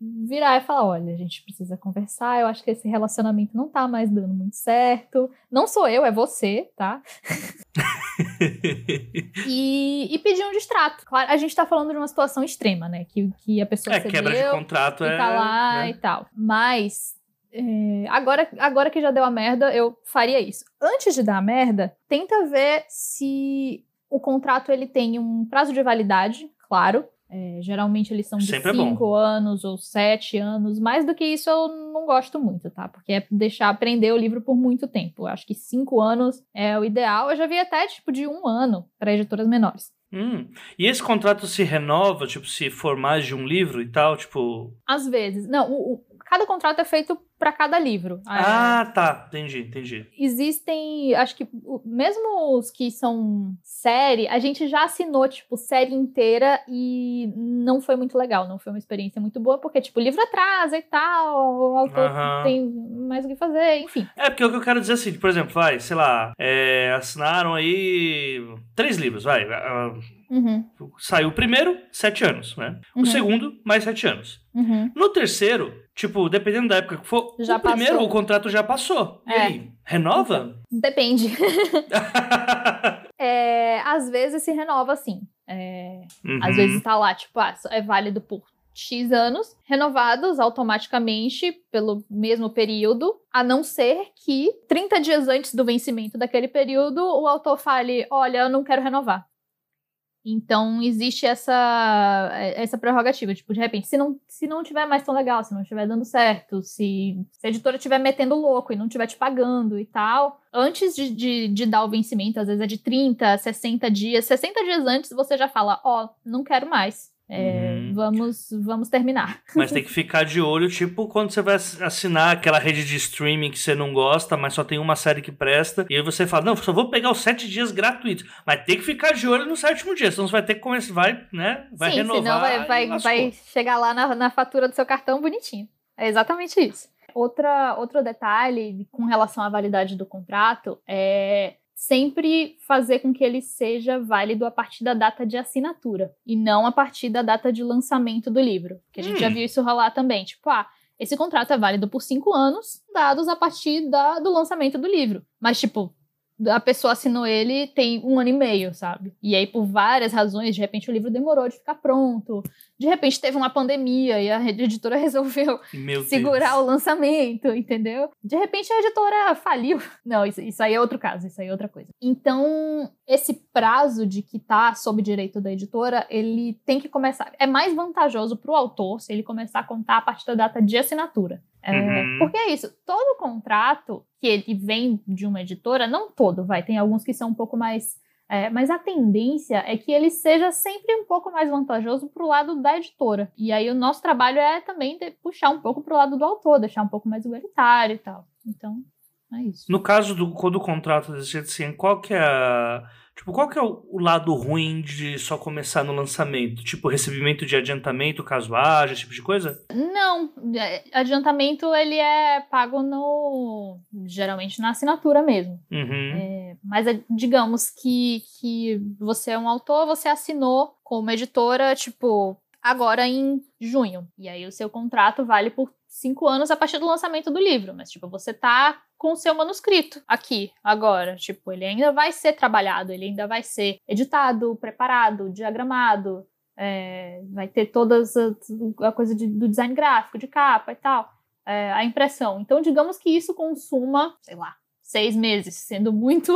virar e falar: olha, a gente precisa conversar, eu acho que esse relacionamento não tá mais dando muito certo. Não sou eu, é você, tá? e, e, pedir um distrato. Claro, a gente tá falando de uma situação extrema, né? Que, que a pessoa é, quebra de contrato e é, tá lá né? e tal. Mas é, agora, agora que já deu a merda, eu faria isso. Antes de dar a merda, tenta ver se o contrato ele tem um prazo de validade, claro. É, geralmente eles são de 5 é anos ou 7 anos. Mais do que isso eu não gosto muito, tá? Porque é deixar aprender o livro por muito tempo. Eu acho que 5 anos é o ideal. Eu já vi até tipo de um ano para editoras menores. Hum. E esse contrato se renova, tipo, se for mais de um livro e tal, tipo. Às vezes. Não, o, cada contrato é feito para cada livro. Ah, é... tá. Entendi, entendi. Existem, acho que mesmo os que são série, a gente já assinou, tipo, série inteira e não foi muito legal. Não foi uma experiência muito boa, porque, tipo, o livro atrasa e tal, o autor uhum. tem mais o que fazer, enfim. É, porque o que eu quero dizer é assim, por exemplo, vai, sei lá, é, assinaram aí três livros, vai. Uhum. Saiu o primeiro, sete anos, né? Uhum. O segundo, mais sete anos. Uhum. No terceiro, tipo, dependendo da época que for, já o passou. primeiro, o contrato já passou. É. E aí, renova? Depende. é, às vezes se renova sim. É, às uhum. vezes tá lá, tipo, ah, é válido por X anos, renovados automaticamente pelo mesmo período, a não ser que 30 dias antes do vencimento daquele período o autor fale: Olha, eu não quero renovar. Então existe essa essa prerrogativa, tipo, de repente, se não se não tiver mais tão legal, se não estiver dando certo, se, se a editora estiver metendo louco e não estiver te pagando e tal, antes de, de, de, dar o vencimento, às vezes é de 30, 60 dias, 60 dias antes você já fala, ó, oh, não quero mais. É, uhum. vamos, vamos terminar. Mas tem que ficar de olho, tipo, quando você vai assinar aquela rede de streaming que você não gosta, mas só tem uma série que presta, e aí você fala, não, só vou pegar os sete dias gratuitos. Mas tem que ficar de olho no sétimo dia, senão você vai ter que começar, vai, né? Vai Sim, renovar. Senão vai, vai, vai chegar lá na, na fatura do seu cartão bonitinho. É exatamente isso. Outra, outro detalhe com relação à validade do contrato é sempre fazer com que ele seja válido a partir da data de assinatura e não a partir da data de lançamento do livro. Que a gente hum. já viu isso rolar também. Tipo, ah, esse contrato é válido por cinco anos, dados a partir da, do lançamento do livro. Mas, tipo, a pessoa assinou ele tem um ano e meio, sabe? E aí, por várias razões, de repente o livro demorou de ficar pronto. De repente teve uma pandemia e a editora resolveu Meu segurar Deus. o lançamento, entendeu? De repente a editora faliu. Não, isso, isso aí é outro caso, isso aí é outra coisa. Então, esse prazo de que tá sob direito da editora, ele tem que começar. É mais vantajoso para o autor se ele começar a contar a partir da data de assinatura. É, uhum. Porque é isso, todo contrato que ele vem de uma editora, não todo, vai, tem alguns que são um pouco mais. É, mas a tendência é que ele seja sempre um pouco mais vantajoso para o lado da editora. E aí o nosso trabalho é também puxar um pouco para o lado do autor, deixar um pouco mais igualitário e tal. Então, é isso. No caso do, quando o contrato desse jeito assim, qual que é a Tipo, qual que é o, o, lado ruim de só começar no lançamento? Tipo, recebimento de adiantamento, caso haja, esse tipo de coisa? Não, é, adiantamento ele é pago no geralmente na assinatura mesmo. Uhum. É, mas é, digamos que, que você é um autor, você assinou com uma editora, tipo, agora em junho. E aí o seu contrato vale por cinco anos a partir do lançamento do livro. Mas, tipo, você tá com o seu manuscrito aqui, agora. Tipo, ele ainda vai ser trabalhado, ele ainda vai ser editado, preparado, diagramado, é, vai ter todas a, coisa de, do design gráfico, de capa e tal, é, a impressão. Então, digamos que isso consuma, sei lá, seis meses, sendo muito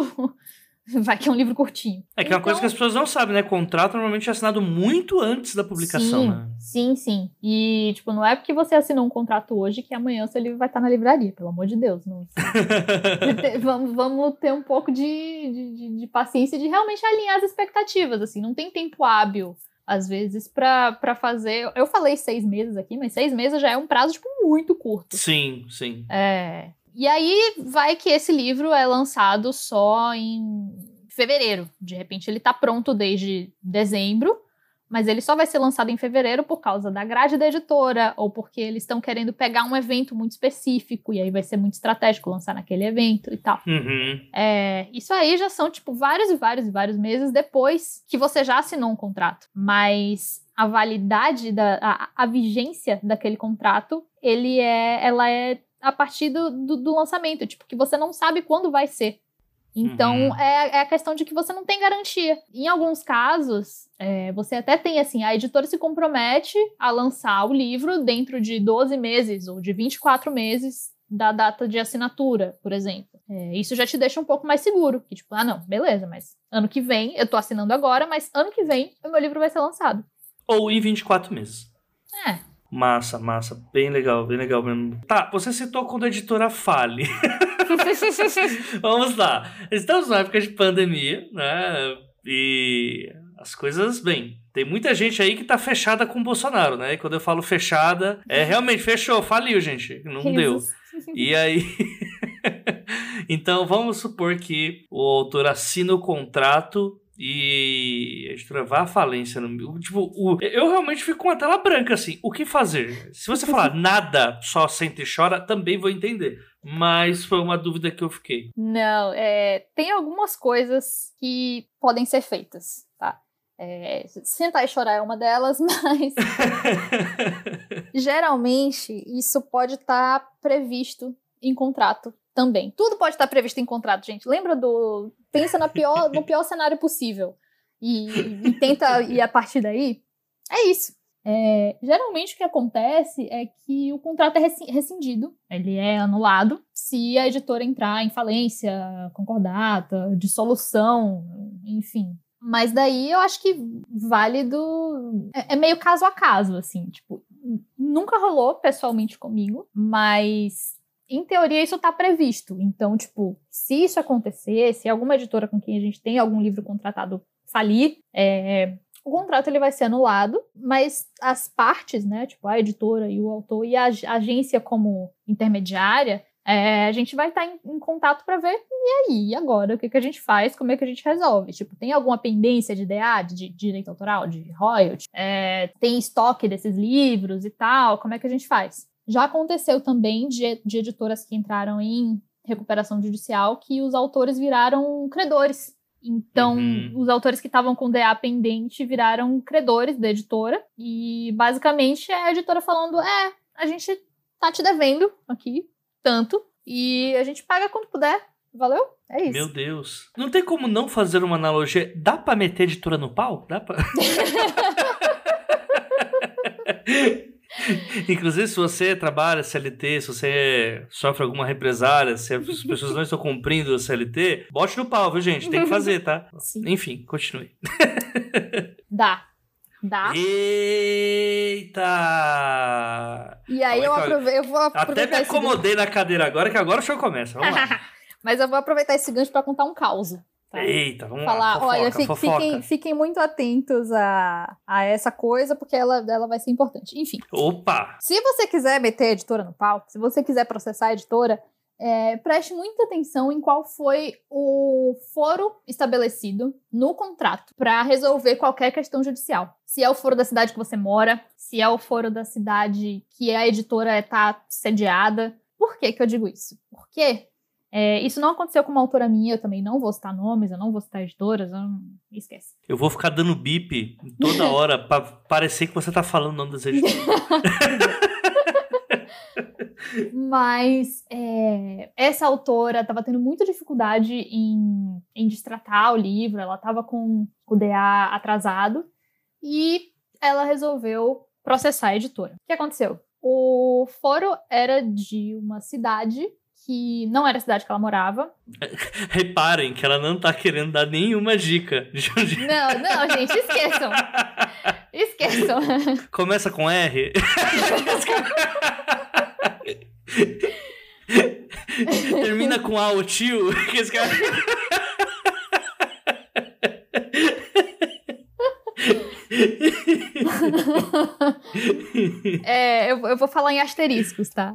Vai que é um livro curtinho. É que então, é uma coisa que as pessoas não sabem, né? Contrato normalmente é assinado muito antes da publicação, sim, né? Sim, sim. E, tipo, não é porque você assinou um contrato hoje que amanhã seu livro vai estar na livraria, pelo amor de Deus. Não... vamos, vamos ter um pouco de, de, de, de paciência de realmente alinhar as expectativas, assim. Não tem tempo hábil às vezes, para fazer. Eu falei seis meses aqui, mas seis meses já é um prazo, tipo, muito curto. Sim, sim. É. E aí vai que esse livro é lançado só em fevereiro. De repente ele tá pronto desde dezembro, mas ele só vai ser lançado em fevereiro por causa da grade da editora, ou porque eles estão querendo pegar um evento muito específico, e aí vai ser muito estratégico lançar naquele evento e tal. Uhum. É, isso aí já são, tipo, vários e vários e vários meses depois que você já assinou um contrato. Mas a validade, da, a, a vigência daquele contrato, ele é, ela é a partir do, do, do, lançamento, tipo, que você não sabe quando vai ser. Então, uhum. é, é, a questão de que você não tem garantia. Em alguns casos, é, você até tem, assim, a editora se compromete a lançar o livro dentro de 12 meses ou de 24 meses da data de assinatura, por exemplo. É, isso já te deixa um pouco mais seguro. Que, tipo, ah, não, beleza, mas ano que vem, eu tô assinando agora, mas ano que vem o meu livro vai ser lançado. Ou em 24 meses. É, Massa, massa. Bem legal, bem legal mesmo. Tá, você citou quando a editora fale. Vamos lá. Estamos numa época de pandemia, né? E as coisas, bem, tem muita gente aí que tá fechada com o Bolsonaro, né? E quando eu falo fechada, é realmente fechou, faliu, gente. Não deu. E aí. então vamos supor que o autor assina o contrato e a editora vai à falência. No, tipo, o, eu realmente fico com a tela branca, assim. O que fazer? Se você falar nada, só sente e chora, também vou entender. Mas foi uma dúvida que eu fiquei. Não, é, tem algumas coisas que podem ser feitas, tá? É, sentar e chorar é uma delas, mas geralmente isso pode estar tá previsto em contrato também. Tudo pode estar previsto em contrato, gente. Lembra do. Pensa na pior, no pior cenário possível. E, e tenta ir a partir daí. É isso. É, geralmente o que acontece é que o contrato é rescindido, ele é anulado, se a editora entrar em falência, concordata, dissolução, enfim. Mas daí eu acho que válido. É, é meio caso a caso, assim. Tipo, nunca rolou pessoalmente comigo, mas em teoria, isso está previsto. Então, tipo, se isso acontecer, se alguma editora com quem a gente tem algum livro contratado falir, é, o contrato ele vai ser anulado, mas as partes, né, tipo a editora e o autor e a agência como intermediária, é, a gente vai estar tá em, em, contato para ver e aí, agora, o que, que a gente faz, como é que a gente resolve? Tipo, tem alguma pendência de DA, de, de direito autoral, de royalty? É, tem estoque desses livros e tal, como é que a gente faz? Já aconteceu também de, de editoras que entraram em recuperação judicial que os autores viraram credores. Então, uhum. os autores que estavam com DA pendente viraram credores da editora. E basicamente é a editora falando: é, a gente tá te devendo aqui, tanto, e a gente paga quando puder. Valeu? É isso. Meu Deus. Não tem como não fazer uma analogia. Dá pra meter a editora no pau? Dá pra. Inclusive, se você trabalha CLT, se você sofre alguma represália, se as pessoas não estão cumprindo a CLT, bote no pau, viu, gente? Tem que fazer, tá? Sim. Enfim, continue. Dá. Dá. Eita! E aí eu, aprove... eu vou aproveitar. Até me acomodei na cadeira agora, que agora o show começa. Vamos lá. Mas eu vou aproveitar esse gancho para contar um caos. Eita, vamos falar, lá. Fofoca, olha, fiquem, fiquem, muito atentos a, a essa coisa, porque ela, ela vai ser importante. Enfim. Opa! Se você quiser meter a editora no pau, se você quiser processar a editora, é, preste muita atenção em qual foi o foro estabelecido no contrato para resolver qualquer questão judicial. Se é o foro da cidade que você mora, se é o foro da cidade que a editora está sediada. Por que, que eu digo isso? Porque é, isso não aconteceu com uma autora minha, eu também não vou citar nomes, eu não vou citar editoras, eu não... esquece. Eu vou ficar dando bip toda hora para parecer que você tá falando o nome das editoras. Mas é, essa autora estava tendo muita dificuldade em, em destratar o livro, ela estava com o DA atrasado e ela resolveu processar a editora. O que aconteceu? O foro era de uma cidade que não era a cidade que ela morava. Reparem que ela não tá querendo dar nenhuma dica. Não, não, gente, esqueçam. Esqueçam. Começa com R. Termina com A, o tio. Que esse cara... é, eu, eu vou falar em asteriscos, tá?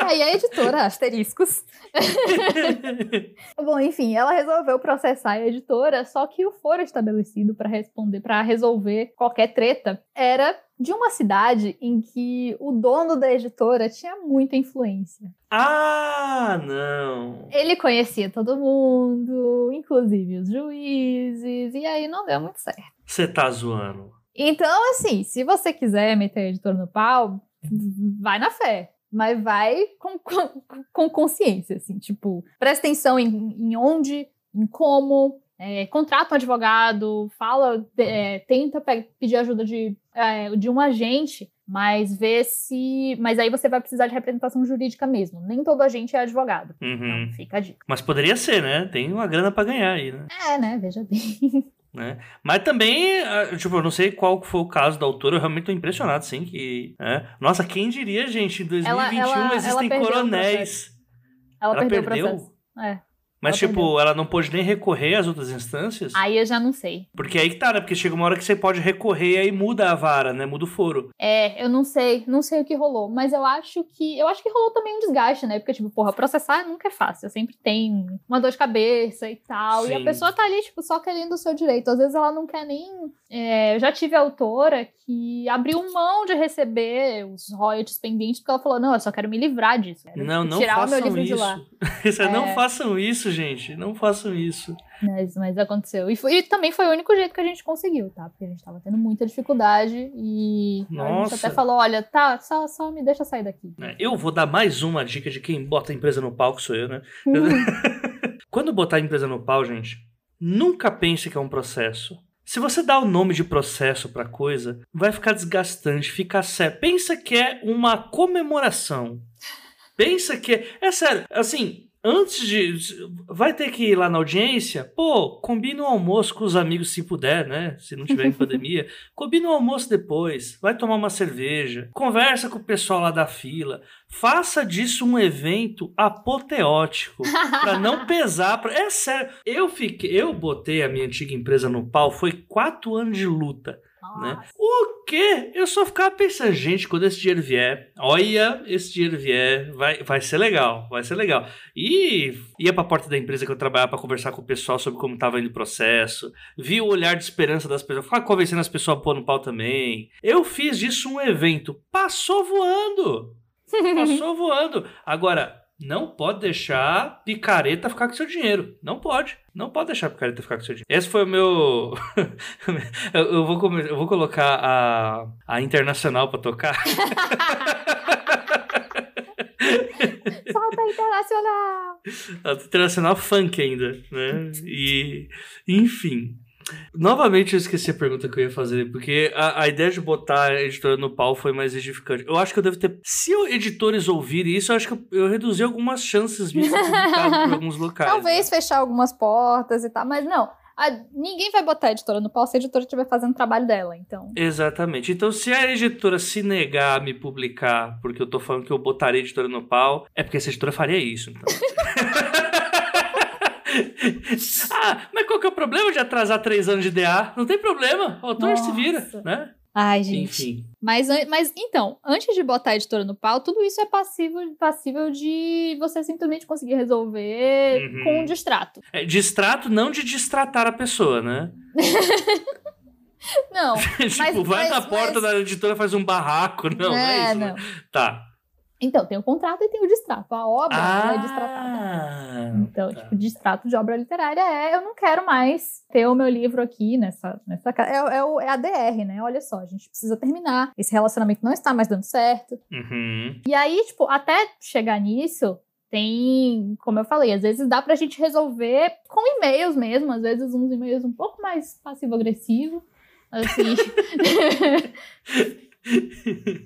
E aí a editora, asteriscos. Bom, enfim, ela resolveu processar a editora, só que o foro estabelecido para responder, para resolver qualquer treta, era de uma cidade em que o dono da editora tinha muita influência. Ah, não! Ele conhecia todo mundo, inclusive os juízes, e aí não deu muito certo. Você tá zoando. Então, assim, se você quiser meter a editora no pau, vai na fé mas vai com, com, com, consciência, assim, tipo, presta atenção em, em onde, em como, é, contrata um advogado, fala, é, tenta pedir ajuda de, é, de um agente, mas vê se. Mas aí você vai precisar de representação jurídica mesmo. Nem todo agente é advogado. Uhum. Então, fica a dica. Mas poderia ser, né? Tem uma grana para ganhar aí, né? É, né? Veja bem. Né? Mas também, ah, tipo, eu não sei qual foi o caso da autora, eu realmente tô impressionado, sim, que... Né? Nossa, quem diria, gente, em 2021 ela, ela, existem ela coronéis. Ela, ela perdeu? perdeu? É. Mas, tipo, ela não pôde nem recorrer às outras instâncias? Aí eu já não sei. Porque aí que tá, né? Porque chega uma hora que você pode recorrer e aí muda a vara, né? Muda o foro. É, eu não sei. Não sei o que rolou. Mas eu acho que. Eu acho que rolou também um desgaste, né? Porque, tipo, porra, processar nunca é fácil. Sempre tem uma dor de cabeça e tal. Sim. E a pessoa tá ali, tipo, só querendo o seu direito. Às vezes ela não quer nem. É, eu já tive autora que abriu mão de receber os royalties pendentes porque ela falou: não, eu só quero me livrar disso. Não, não tirar façam o meu livro isso. de lá. é... Não façam isso, gente. Não façam isso. Mas, mas aconteceu. E, foi, e, também foi o único jeito que a gente conseguiu, tá? Porque a gente tava tendo muita dificuldade e Nossa. a gente até falou: olha, tá, só, só me deixa sair daqui. É, eu vou dar mais uma dica de quem bota a empresa no palco, sou eu, né? Uhum. Quando botar a empresa no pau, gente, nunca pense que é um processo. Se você dá o nome de processo para coisa, vai ficar desgastante, fica sério. Pensa que é uma comemoração. Pensa que é, é sério, assim, Antes de. Vai ter que ir lá na audiência? Pô, combina um almoço com os amigos se puder, né? Se não tiver em pandemia. Combina um almoço depois. Vai tomar uma cerveja. Conversa com o pessoal lá da fila. Faça disso um evento apoteótico. para não pesar. Pra... É sério. Eu fiquei. Eu botei a minha antiga empresa no pau. Foi quatro anos de luta. Né? O quê? Eu só ficava pensando, gente, quando esse dinheiro vier, olha, esse dinheiro vier, vai, vai ser legal, vai ser legal. E ia pra porta da empresa que eu trabalhava para conversar com o pessoal sobre como tava indo o processo, vi o olhar de esperança das pessoas, ficava convencendo as pessoas a pôr no pau também. Eu fiz disso um evento, passou voando. Passou voando. Agora, não pode deixar picareta ficar com seu dinheiro. Não pode. Não pode deixar picareta ficar com seu dinheiro. Esse foi o meu. eu, vou, eu vou colocar a, a internacional pra tocar. Solta internacional! A internacional funk ainda, né? E, enfim. Novamente eu esqueci a pergunta que eu ia fazer, porque a, a, ideia de botar a editora no pau foi mais edificante. Eu acho que eu devo ter. Se editores ouvirem isso, eu acho que eu, eu reduzi algumas chances de ser publicado por alguns locais. Talvez né? fechar algumas portas e tal, mas não. A, ninguém vai botar a editora no pau se a editora estiver fazendo o trabalho dela, então. Exatamente. Então, se a editora se negar a me publicar, porque eu tô falando que eu botaria a editora no pau, é porque essa editora faria isso, então. ah, mas qual que é o problema de atrasar três anos de DA? Não tem problema, o autor Nossa. se vira, né? Ai, gente. Enfim. Mas, mas então, antes de botar a editora no pau, tudo isso é passível, passível de você simplesmente conseguir resolver uhum. com um distrato. É, distrato não de distratar a pessoa, né? não. tipo, mas, vai mas, na porta mas... da editora faz um barraco. Não, é, é isso. Né? Não. Tá. Então, tem o contrato e tem o distrato. A obra ah, é distratada. Então, tá. tipo, distrato de obra literária é eu não quero mais ter o meu livro aqui nessa. nessa é, é, o, é a DR, né? Olha só, a gente precisa terminar. Esse relacionamento não está mais dando certo. Uhum. E aí, tipo, até chegar nisso, tem, como eu falei, às vezes dá pra gente resolver com e-mails mesmo, às vezes uns e-mails um pouco mais passivo-agressivo. Assim.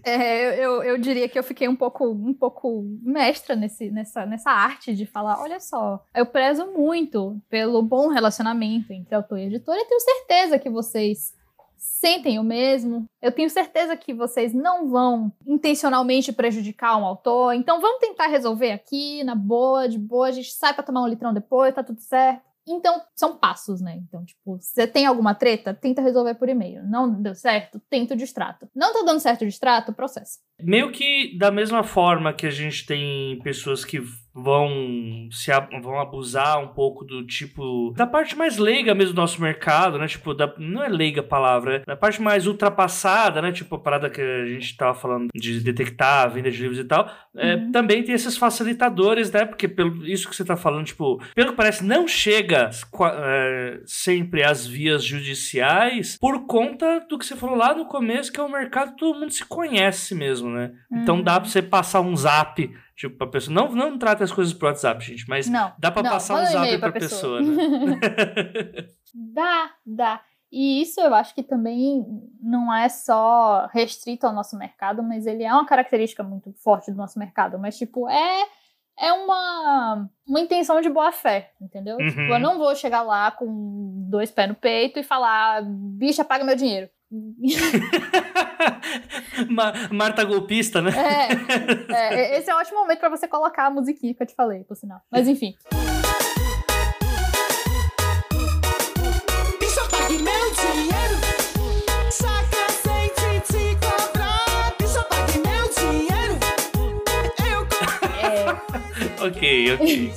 É, eu, eu diria que eu fiquei um pouco, um pouco mestra nesse, nessa, nessa arte de falar, olha só, eu prezo muito pelo bom relacionamento entre autor e editor e tenho certeza que vocês sentem o mesmo. Eu tenho certeza que vocês não vão intencionalmente prejudicar um autor. Então vamos tentar resolver aqui, na boa, de boa. A gente sai para tomar um litrão depois, tá tudo certo. Então, são passos, né? Então, tipo, você tem alguma treta, tenta resolver por e-mail. Não deu certo, tenta o distrato. Não tá dando certo o distrato, processo. Meio que da mesma forma que a gente tem pessoas que vão se vão abusar um pouco do tipo da parte mais leiga mesmo do nosso mercado, né? Tipo, da, não é leiga a palavra, é da parte mais ultrapassada, né? Tipo, a parada que a gente tava falando de detectar a venda de livros e tal. É, uhum. também tem esses facilitadores, né? Porque pelo isso que você tá falando, tipo, pelo que parece, não chega é, sempre às vias judiciais por conta do que você falou lá no começo, que é o mercado todo mundo se conhece mesmo, né? Uhum. Então dá pra você passar um zap Tipo, pra pessoa. Não, não trata as coisas pro WhatsApp, gente, mas não, dá pra não, passar um zap pra, pra pessoa, pessoa né? dá, dá. E isso eu acho que também não é só restrito ao nosso mercado, mas ele é uma característica muito forte do nosso mercado. Mas, tipo, é, é uma, uma intenção de boa fé, entendeu? Uhum. Tipo, eu não vou chegar lá com dois pés no peito e falar, bicha, paga meu dinheiro. Marta golpista, né? É, é, esse é um ótimo momento para você colocar a musiquinha que eu te falei, por sinal. Mas enfim. É... ok, ok.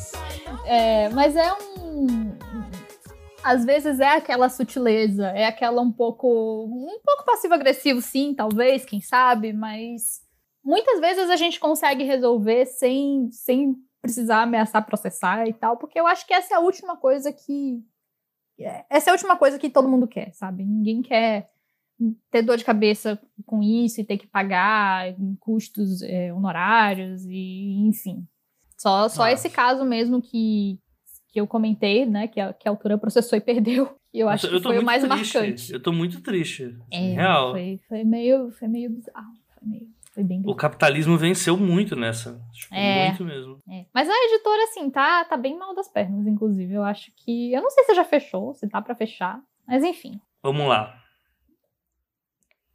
É, mas é um, às vezes é aquela sutileza, é aquela um pouco um pouco passivo-agressivo, sim, talvez, quem sabe, mas muitas vezes a gente consegue resolver sem, sem precisar ameaçar processar e tal, porque eu acho que essa é a última coisa que essa é a última coisa que todo mundo quer, sabe? Ninguém quer ter dor de cabeça com isso e ter que pagar custos é, honorários e enfim. Só, só esse caso mesmo que, que eu comentei, né, que a, que a autora processou e perdeu. E eu acho Nossa, que eu foi o mais triste. marcante. Eu tô muito triste. Assim, é, real. Foi, foi, meio, foi meio bizarro. Foi meio. Foi bem o capitalismo venceu muito nessa. Tipo, é, muito mesmo. É. Mas a editora, assim, tá, tá bem mal das pernas, inclusive. Eu acho que. Eu não sei se já fechou, se tá para fechar. Mas enfim. Vamos lá.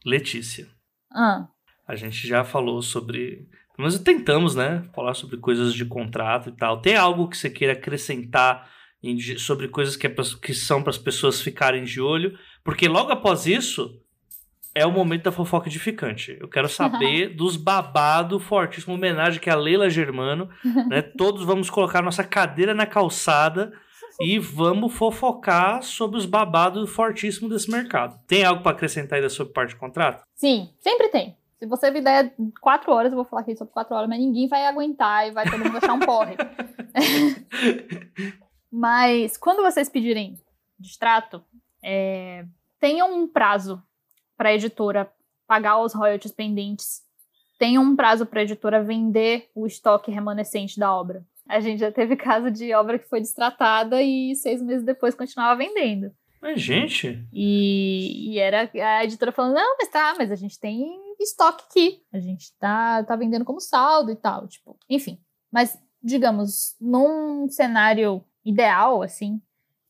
Letícia. Ah. A gente já falou sobre mas tentamos, né? Falar sobre coisas de contrato e tal. Tem algo que você queira acrescentar em, sobre coisas que, é que são para as pessoas ficarem de olho? Porque logo após isso é o momento da fofoca edificante. Eu quero saber dos babado fortíssimo homenagem que é a Leila Germano, né? Todos vamos colocar nossa cadeira na calçada e vamos fofocar sobre os babados fortíssimos desse mercado. Tem algo para acrescentar aí da sua parte de contrato? Sim, sempre tem. Se você me der quatro horas, eu vou falar aqui sobre quatro horas, mas ninguém vai aguentar e vai todo mundo achar um porre. mas quando vocês pedirem distrato, é, tenham um prazo para a editora pagar os royalties pendentes. Tenham um prazo para a editora vender o estoque remanescente da obra. A gente já teve caso de obra que foi distratada e seis meses depois continuava vendendo. Mas, gente. E, e era a editora falando: não, mas tá, mas a gente tem estoque aqui. A gente tá, tá vendendo como saldo e tal. Tipo, enfim. Mas, digamos, num cenário ideal, assim,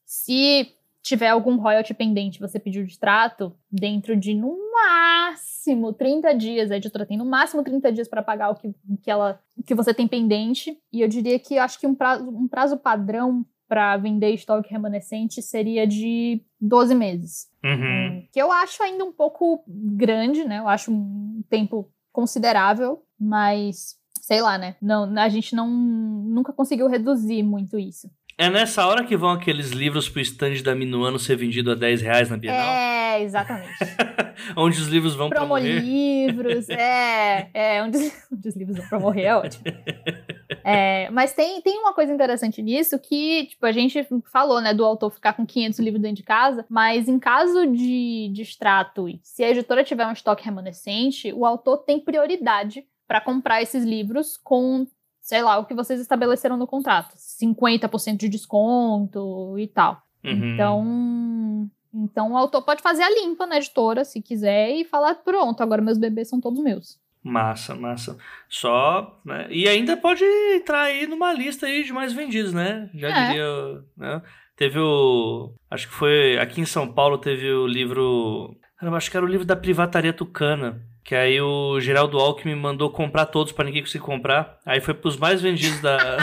se tiver algum royalty pendente, você pediu de trato, dentro de no máximo 30 dias, a editora tem no máximo 30 dias para pagar o que, que, ela, que você tem pendente. E eu diria que acho que um prazo, um prazo padrão para vender estoque remanescente seria de 12 meses. Uhum. Que eu acho ainda um pouco grande, né? Eu acho um tempo considerável, mas sei lá, né? Não, a gente não nunca conseguiu reduzir muito isso. É nessa hora que vão aqueles livros pro stand da Minuano ser vendido a 10 reais na Bienal? É, exatamente. onde os livros vão Promo pra morrer. livros, é. É, onde, onde os livros vão pra morrer é ótimo. É, mas tem, tem uma coisa interessante nisso que, tipo, a gente falou, né, do autor ficar com 500 livros dentro de casa, mas em caso de, extrato, se a editora tiver um estoque remanescente, o autor tem prioridade para comprar esses livros com sei lá, o que vocês estabeleceram no contrato. 50% de desconto e tal. Uhum. Então, Então o autor pode fazer a limpa na editora, se quiser, e falar: pronto, agora meus bebês são todos meus. Massa, massa. Só, né? E ainda pode entrar aí numa lista aí de mais vendidos, né? Já é. diria, né? Teve o, acho que foi aqui em São Paulo teve o livro, eu acho que era o livro da Privataria Tucana, que aí o Geraldo Alckmin mandou comprar todos para ninguém conseguir comprar. Aí foi pros mais vendidos da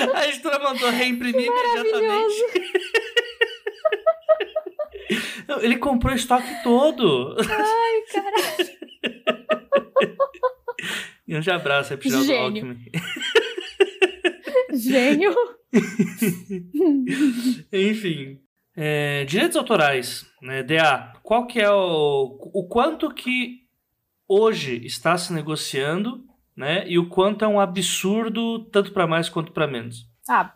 A editora mandou reimprimir imediatamente. Ele comprou o estoque todo. Ai, caralho. E um abraço aí pro Geraldo Gênio. Alckmin. Gênio. Enfim. É, direitos autorais, né? DA, qual que é o, o quanto que hoje está se negociando, né? E o quanto é um absurdo tanto para mais quanto para menos? Ah,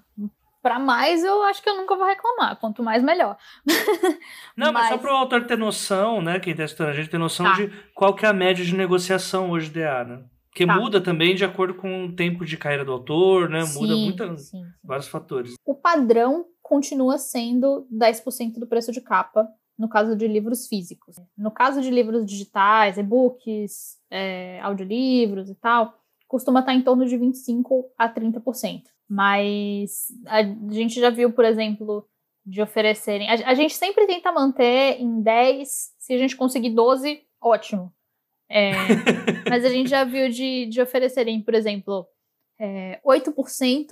para mais eu acho que eu nunca vou reclamar. Quanto mais melhor. Não, mas, mas só para o autor ter noção, né? Quem está estudando a gente ter noção tá. de qual que é a média de negociação hoje DA, né? Que tá. muda também de acordo com o tempo de carreira do autor, né? Sim, muda muita, sim, sim. vários fatores. O padrão continua sendo 10% do preço de capa no caso de livros físicos. No caso de livros digitais, e-books, é, audiolivros e tal, costuma estar em torno de 25% a 30%. Mas a gente já viu, por exemplo, de oferecerem. A, a gente sempre tenta manter em 10, se a gente conseguir 12, ótimo. É, mas a gente já viu de, de oferecerem, por exemplo, é, 8%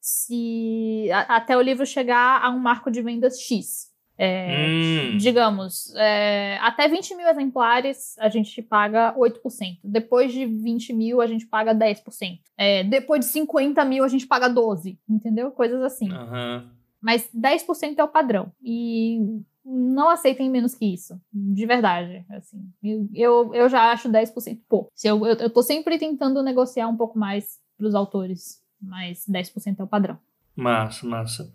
se a, até o livro chegar a um marco de vendas X. É, Hum. Digamos, é, até 20 mil exemplares a gente paga 8%. Depois de 20 mil a gente paga 10%. É, depois de 50 mil a gente paga 12%. Entendeu? Coisas assim. Aham. Mas 10% é o padrão. E não aceitem menos que isso. De verdade. Assim, eu, eu, já acho 10% pouco. Se eu, eu, eu tô sempre tentando negociar um pouco mais pros autores. Mas 10% é o padrão. Massa, massa.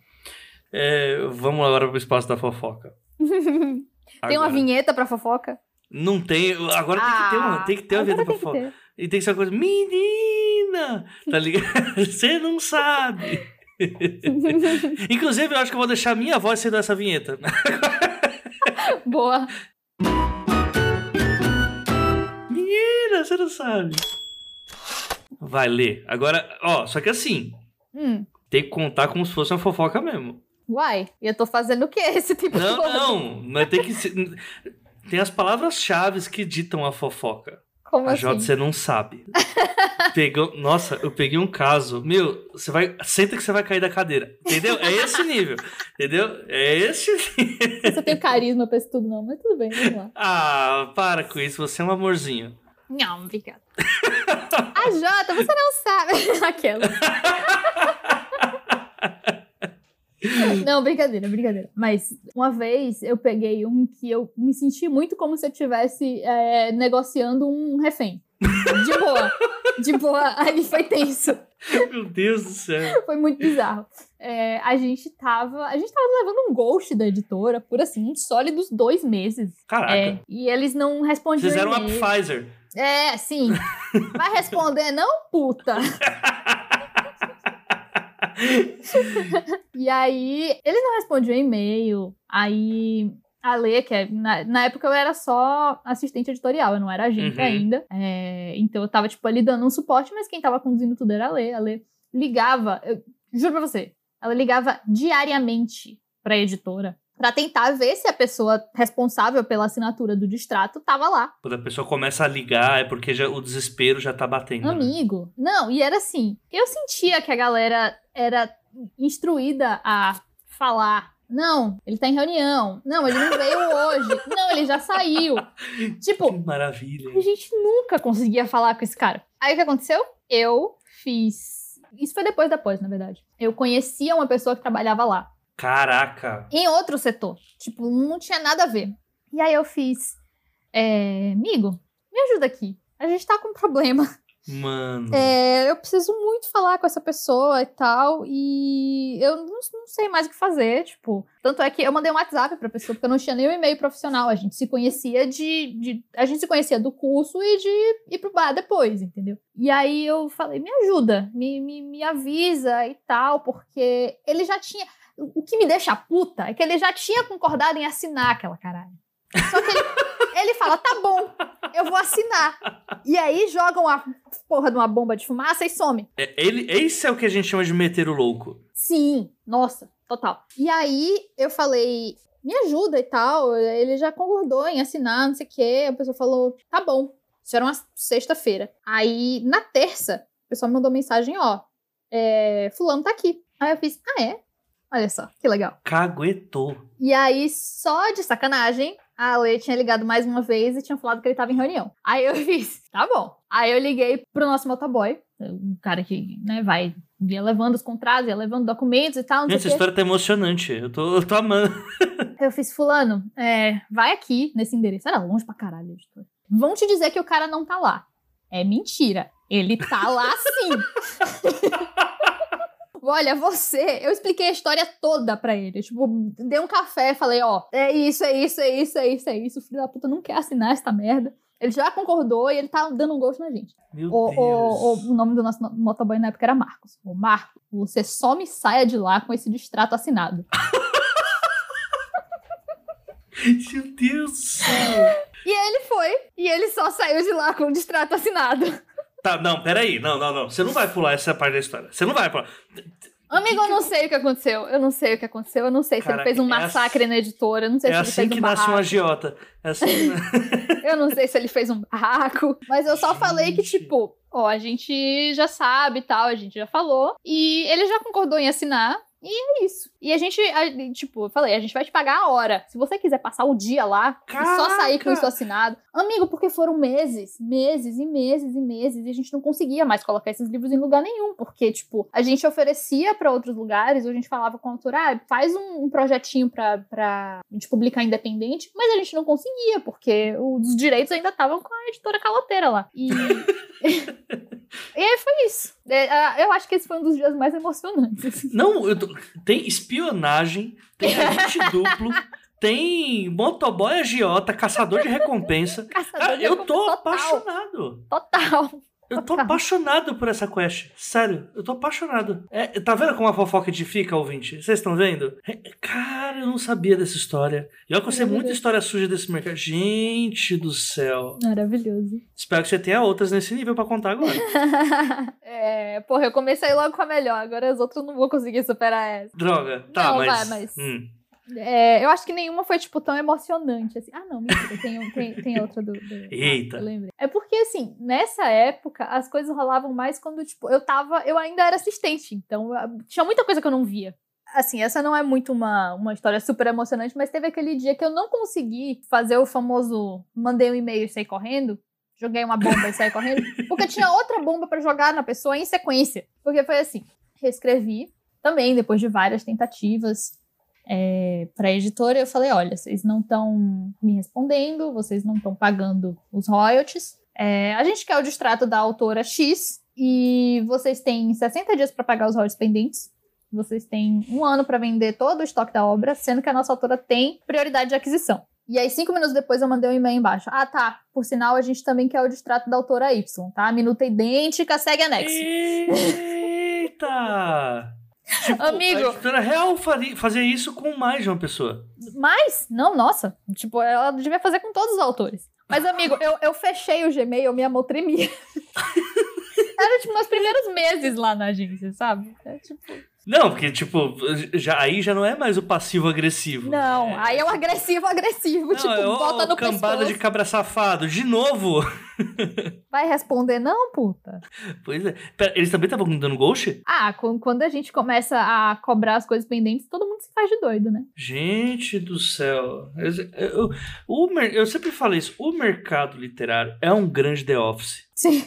É, vamos agora pro espaço da fofoca. Tem uma Agora. vinheta pra fofoca? Não tem. Agora tem que ter uma, tem que ter uma vida pra fofoca. E tem que ser uma coisa. Menina! Tá ligado? Você não sabe. Inclusive, eu acho que eu vou deixar minha voz sendo essa vinheta. Boa. Menina, você não sabe. Vai ler. Agora, ó, só que assim, Hum. tem que contar como se fosse uma fofoca mesmo. Uai, e eu tô fazendo o que esse tempo Não, todo? não, mas tem que ser. Tem as palavras-chave que ditam a fofoca. Como A assim? Jota, você não sabe. Pegou, nossa, eu peguei um caso. Meu, você vai. Senta que você vai cair da cadeira. Entendeu? É esse nível. Entendeu? É esse nível. Você tem carisma pra isso tudo, não, mas tudo bem, vamos lá. Ah, para com isso. Você é um amorzinho. Não, obrigada. A Jota, você não sabe. Aquela. Não, brincadeira, brincadeira. Mas uma vez eu peguei um que eu me senti muito como se eu estivesse é, negociando um refém. De boa. De boa. Aí foi tenso. Meu Deus do céu. Foi muito bizarro. É, a gente tava. A gente tava levando um ghost da editora por assim, uns sólidos dois meses. Caraca. É, e eles não respondiam. Fizeram uma. Pfizer. É, sim. Vai responder, não, puta? e aí, eles não respondiam e-mail. Aí, a Lê, que é, na, na época eu era só assistente editorial, eu não era agente Uhum. ainda. É, então eu tava, tipo, ali dando um suporte, mas quem tava conduzindo tudo era a Lê. A Lê ligava, eu juro pra você, ela ligava diariamente pra editora. Pra tentar ver se a pessoa responsável pela assinatura do distrato tava lá. Quando a pessoa começa a ligar, é porque já, o desespero já tá batendo. né? Amigo. Não, e era assim. Eu sentia que a galera era instruída a falar. Não, ele tá em reunião. Não, ele não veio hoje. Não, ele já saiu. Tipo, Que maravilha. a gente nunca conseguia falar com esse cara. Aí o que aconteceu? Eu fiz. Isso foi depois da pós, na verdade. Eu conhecia uma pessoa que trabalhava lá. Caraca. Em outro setor. Tipo, não tinha nada a ver. E aí eu fiz. É, amigo, me ajuda aqui. A gente tá com um problema. Mano. É, eu preciso muito falar com essa pessoa e tal, e eu não, não sei mais o que fazer, tipo. Tanto é que eu mandei um WhatsApp pra pessoa, porque eu não tinha nem o e-mail profissional. A gente se conhecia de, de. A gente se conhecia do curso e de ir pro bar depois, entendeu? E aí eu falei, me ajuda, me, me, me avisa e tal, porque ele já tinha. O que me deixa puta é que ele já tinha concordado em assinar aquela caralho. Só que ele, ele fala, tá bom, eu vou assinar. E aí jogam a porra de uma bomba de fumaça e some. É, ele, esse é o que a gente chama de meter o louco. Sim, nossa, total. E aí eu falei, me ajuda e tal. Ele já concordou em assinar, não sei o quê. A pessoa falou, tá bom. Isso era uma sexta-feira. Aí, na terça, o pessoal me mandou mensagem, ó, é, fulano tá aqui. Aí eu fiz, ah, é? Olha só, que legal. Caguetou. E aí, só de sacanagem, a Ale tinha ligado mais uma vez e tinha falado que ele tava em reunião. Aí eu fiz, tá bom. Aí eu liguei pro nosso motoboy, um cara que, né, vai, ia levando os contratos, ia levando documentos e tal. Gente, essa história tá emocionante. Eu tô, eu tô amando. Eu fiz, fulano, é, vai aqui nesse endereço. Era longe pra caralho, editor. Vão te dizer que o cara não tá lá. É mentira. Ele tá lá sim. Olha, você, eu expliquei a história toda pra ele. Tipo, dei um café, falei, ó, é isso, é isso, é isso, é isso, é isso. O filho da puta não quer assinar essa merda. Ele já concordou e ele tá dando um gosto na gente. Meu O, Deus. o, o, o nome do nosso motoboy na época era Marcos. O Marcos, você só me saia de lá com esse distrato assinado. Meu Deus do céu. E ele foi, e ele só saiu de lá com o distrato assinado. Tá, não, peraí. Não, não, não. Você não vai pular essa parte da história. Você não vai pular. Amigo, eu não sei o que aconteceu. Eu não sei o que aconteceu. Eu não sei se ele fez um é massacre na editora. Eu não sei É se ele assim fez que um nasce um barraco. agiota. É assim, Eu não sei se ele fez um barraco. Mas eu só falei que, Gente. tipo, ó, a gente já sabe e tal, a gente já falou. E ele já concordou em assinar. E é isso. E a gente, a- tipo, eu falei, a gente vai te pagar a hora. Se você quiser passar o dia lá e só sair com isso assinado. Amigo, porque foram meses, meses e meses e meses. E a gente não conseguia mais colocar esses livros em lugar nenhum. Porque, tipo, a gente oferecia pra outros lugares, ou a gente falava com a autora, ah, faz um, um projetinho pra, pra gente publicar independente. Mas a gente não conseguia, porque os direitos ainda estavam com a editora caloteira lá. E. e aí foi isso. É, ah, Eu acho que esse foi um dos dias mais emocionantes. Não, tô- tem espionagem, tem agente duplo, tem motoboy agiota, caçador de recompensa. Caçador de eu tô total, apaixonado. Total. Eu tô Total. apaixonado por essa quest. Sério, eu tô apaixonado. É, tá vendo como a fofoca edifica, ouvinte? Vocês estão vendo? É, cara, eu não sabia dessa história. E olha que eu sei muita história suja desse mercado. Gente do céu. Maravilhoso. Espero que você tenha outras nesse nível pra contar agora. é, porra, eu comecei logo com a melhor, agora as outras eu não vou conseguir superar essa. Droga. Tá, Não, mas. vai, mas- Hum. É, eu acho que nenhuma foi, tipo, tão emocionante, assim. Ah, não, mentira, tem, tem, tem outra do... do- Eita. Ah, lembrei. É porque, assim, nessa época, as coisas rolavam mais quando, tipo, eu tava... Eu ainda era assistente, então ah, tinha muita coisa que eu não via. Assim, essa não é muito uma, uma história super emocionante, mas teve aquele dia que eu não consegui fazer o famoso mandei um e-mail e saí correndo, joguei uma bomba e saí correndo, porque tinha outra bomba pra jogar na pessoa em sequência. Porque foi assim, reescrevi também, depois de várias tentativas, é, para a editora, eu falei: olha, vocês não estão me respondendo, vocês não estão pagando os royalties. É, a gente quer o distrato da autora X e vocês têm 60 dias para pagar os royalties pendentes. Vocês têm um ano para vender todo o estoque da obra, sendo que a nossa autora tem prioridade de aquisição. E aí, cinco minutos depois, eu mandei um e-mail embaixo. Ah, tá. Por sinal, a gente também quer o distrato da autora Y, tá? Minuta idêntica, segue anexo. Eita! Tipo, Amigo. A editora real fazia isso com mais de uma pessoa. Mas, não, nossa. Tipo, ela devia fazer com todos os autores. Mas, amigo, eu, eu fechei o Gmail, minha mão tremia. Era, tipo, meus primeiros meses lá na agência, sabe? É, tipo, Não, porque, tipo, já, aí já não é mais o passivo-agressivo. não, aí é o agressivo, agressivo, Não, tipo, é o bota no cambada pescoço. de cabra safado. De novo! Vai responder não, puta? Pois é. Pera, eles também estavam dando ghost? Ah, quando a gente começa a cobrar as coisas pendentes, todo mundo se faz de doido, né? Gente do céu. Eu, eu- mer- eu sempre falo isso. O mercado literário é um grande The Office. Sim.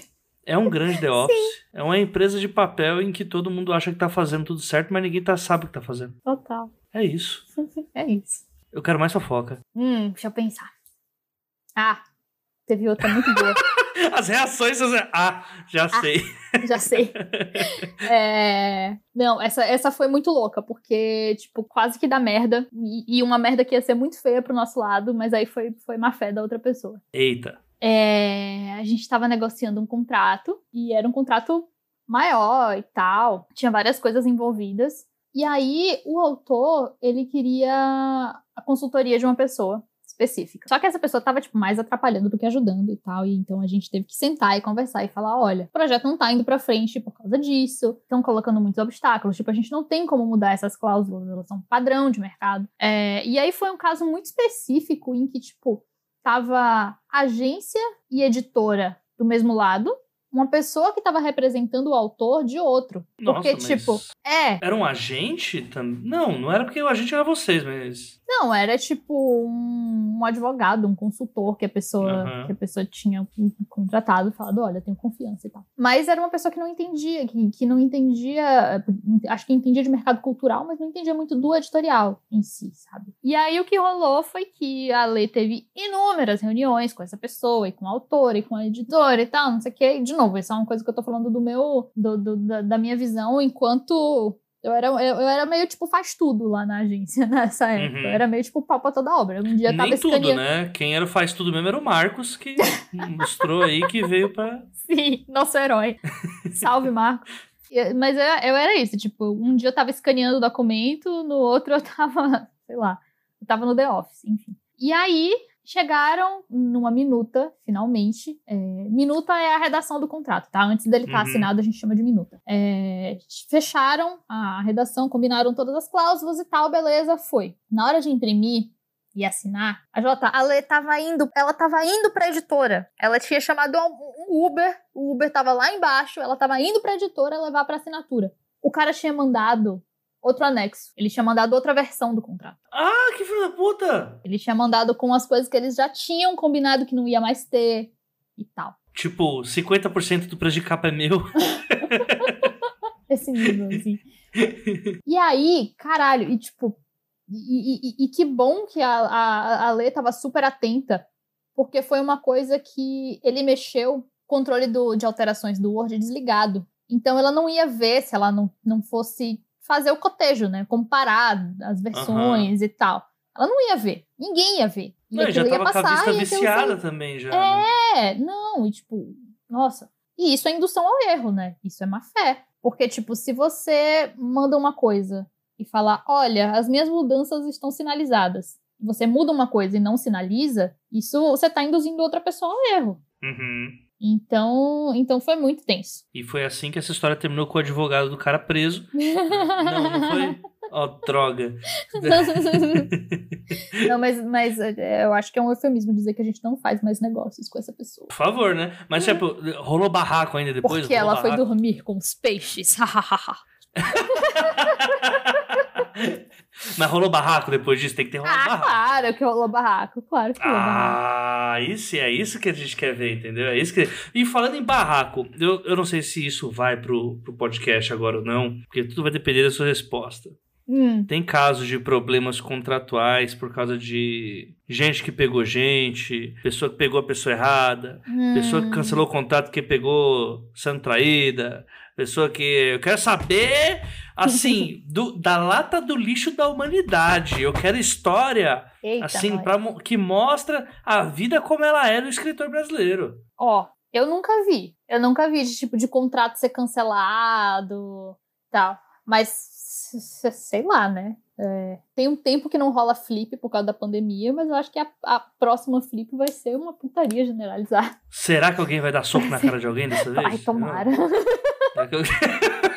É um grande The Office. É uma empresa de papel em que todo mundo acha que tá fazendo tudo certo, mas ninguém tá, sabe o que tá fazendo. Total. É isso. É isso. Eu quero mais fofoca. Hum, deixa eu pensar. Ah, teve outra muito boa. As reações. Ah, já sei. Já sei. É, Não, essa, essa foi muito louca, porque, tipo, quase que dá merda. E, e uma merda que ia ser muito feia pro nosso lado, mas aí foi, foi má fé da outra pessoa. Eita. É, A gente tava negociando um contrato, e era um contrato maior e tal. Tinha várias coisas envolvidas. E aí, o autor, ele queria a consultoria de uma pessoa específica. Só que essa pessoa tava, tipo, mais atrapalhando do que ajudando e tal. E então a gente teve que sentar e conversar e falar: olha, o projeto não tá indo pra frente por causa disso, estão colocando muitos obstáculos. Tipo, a gente não tem como mudar essas cláusulas, elas são padrão de mercado. É, e aí foi um caso muito específico em que, tipo, tava agência e editora do mesmo lado, uma pessoa que estava representando o autor de outro. Nossa, porque, tipo, é. Era um agente? Não, não era porque o agente era vocês, mas. Não, era tipo um, um advogado, um consultor que a pessoa uhum. que a pessoa tinha contratado e falado, olha, tenho confiança e tal. Mas era uma pessoa que não entendia, que, que não entendia, acho que entendia de mercado cultural, mas não entendia muito do editorial em si, sabe? E aí o que rolou foi que a Lê teve inúmeras reuniões com essa pessoa e com a autora e com a editora e tal, não sei o que. De novo, isso é uma coisa que eu tô falando do meu, do, do da, da minha visão enquanto eu era, eu, eu, era meio tipo faz tudo lá na agência nessa época. Uhum. Eu era meio tipo pau pra toda obra. Um dia Nem tava tudo, escaneando... né? Quem era faz tudo mesmo era o Marcos, que mostrou aí que veio pra. Sim, nosso herói. Salve, Marcos. Mas eu, eu era isso, tipo, um dia eu tava escaneando o documento, no outro eu tava, sei lá, eu tava no The Office, enfim. E aí, chegaram numa minuta, finalmente. É, minuta é a redação do contrato, tá? Antes dele estar tá uhum. assinado, a gente chama de minuta. É, fecharam a redação, combinaram todas as cláusulas e tal, beleza, foi. Na hora de imprimir, e assinar, a Jota, a Lê tava indo, ela tava indo pra editora. Ela tinha chamado um Uber, o Uber tava lá embaixo, ela tava indo pra editora levar pra assinatura. O cara tinha mandado outro anexo. Ele tinha mandado outra versão do contrato. Ah, que filho da puta! Ele tinha mandado com as coisas que eles já tinham combinado que não ia mais ter e tal. Tipo, 50% do preço de capa é meu. Esse nível, assim. E aí, caralho, e tipo. E, e, e que bom que a, a, a Lê tava super atenta, porque foi uma coisa que ele mexeu controle do, de alterações do Word desligado. Então ela não ia ver se ela não, não fosse fazer o cotejo, né? Comparar as versões uhum. e tal. Ela não ia ver. Ninguém ia ver. E não, já tava passar, com a vista viciada também, já. É, né? não, e tipo, nossa. E isso é indução ao erro, né? Isso é má fé. Porque, tipo, se você manda uma coisa e fala, olha, as minhas mudanças estão sinalizadas, você muda uma coisa e não sinaliza, isso você tá induzindo outra pessoa ao erro. Uhum. Então, então foi muito tenso. E foi assim que essa história terminou com o advogado do cara preso. não, não foi? Ó, oh, droga. não, mas, mas é, eu acho que é um eufemismo dizer que a gente não faz mais negócios com essa pessoa. Por favor, né? Mas, tipo, rolou barraco ainda depois? Porque ela barraco. foi dormir com os peixes. Mas rolou barraco depois disso? Tem que ter rolado ah, barraco. Claro que rolou barraco, claro que rolou ah, barraco. Ah, isso, é isso que a gente quer ver, entendeu? É isso que... E falando em barraco, eu, eu não sei se isso vai pro, pro podcast agora ou não, porque tudo vai depender da sua resposta. Hum. Tem casos de problemas contratuais por causa de gente que pegou gente, pessoa que pegou a pessoa errada, hum. pessoa que cancelou o contrato porque pegou sendo traída, pessoa que. Eu quero saber, assim, do, da lata do lixo da humanidade. Eu quero história, Eita, assim, pra, que mostra a vida como ela é do escritor brasileiro. Ó, eu nunca vi. Eu nunca vi de tipo de contrato ser cancelado tal. Mas sei lá, né? É, tem um tempo que não rola flip por causa da pandemia, mas eu acho que a, a próxima flip vai ser uma putaria generalizada. Será que alguém vai dar soco na cara de alguém dessa vez? Ai, tomara.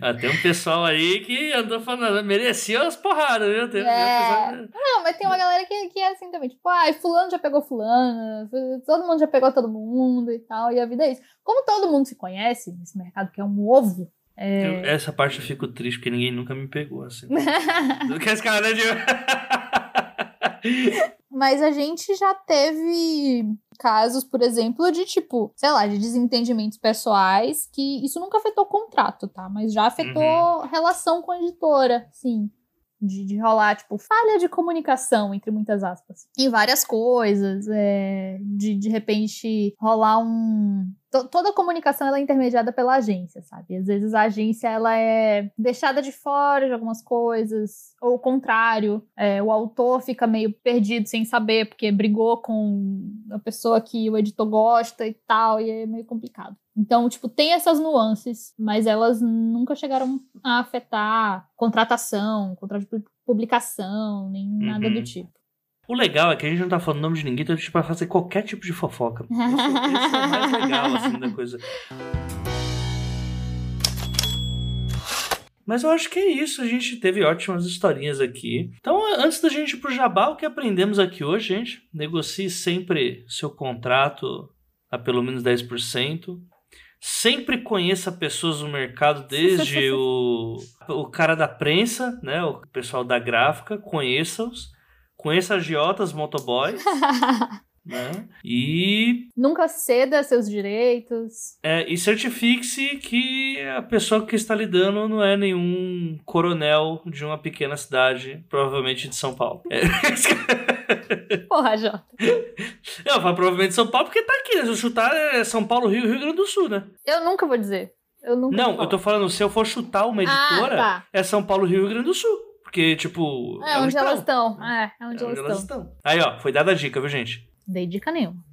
ah, tem um pessoal aí que andou falando, merecia as porradas, viu? Tem, é... Não, mas tem uma galera que, que é assim também, tipo, ai, fulano já pegou fulano, todo mundo já pegou todo mundo e tal, e a vida é isso. Como todo mundo se conhece nesse mercado que é um ovo, é... Eu, essa parte eu fico triste porque ninguém nunca me pegou assim. que esse cara de... Mas a gente já teve casos, por exemplo, de tipo, sei lá, de desentendimentos pessoais, que isso nunca afetou o contrato, tá? Mas já afetou uhum. relação com a editora, sim. De, de rolar, tipo, falha de comunicação, entre muitas aspas. Em várias coisas. É, de, de repente, rolar um, toda a comunicação ela é intermediada pela agência, sabe? Às vezes a agência ela é deixada de fora de algumas coisas, ou o contrário, é, o autor fica meio perdido sem saber porque brigou com a pessoa que o editor gosta e tal, e é meio complicado. Então, tipo, tem essas nuances, mas elas nunca chegaram a afetar contratação, contrato de publicação, nem uhum. nada do uhum. tipo. O legal é que a gente não tá falando nome de ninguém, então a gente pode fazer qualquer tipo de fofoca. Isso é o mais legal, assim, da coisa. Mas eu acho que é isso, a gente teve ótimas historinhas aqui. Então, antes da gente ir pro jabá, o que aprendemos aqui hoje, gente? Negocie sempre seu contrato a pelo menos 10%. Sempre conheça pessoas no mercado, desde o, o cara da prensa, né, o pessoal da gráfica, conheça-os conheça agiotas, motoboys. né? E. Nunca ceda seus direitos. É, e certifique-se que a pessoa que está lidando não é nenhum coronel de uma pequena cidade, provavelmente de São Paulo. É. Porra, Jota. Eu falo provavelmente São Paulo porque tá aqui, né? Se eu chutar é São Paulo, Rio Rio Grande do Sul, né? Eu nunca vou dizer. Eu nunca não, eu tô falando, se eu for chutar uma editora, ah, tá. é São Paulo, Rio, Rio Grande do Sul. Porque, tipo. É, é onde elas estão. É, é onde, é elas, onde elas estão. Aí, ó, foi dada a dica, viu, gente? Dei dica nenhuma.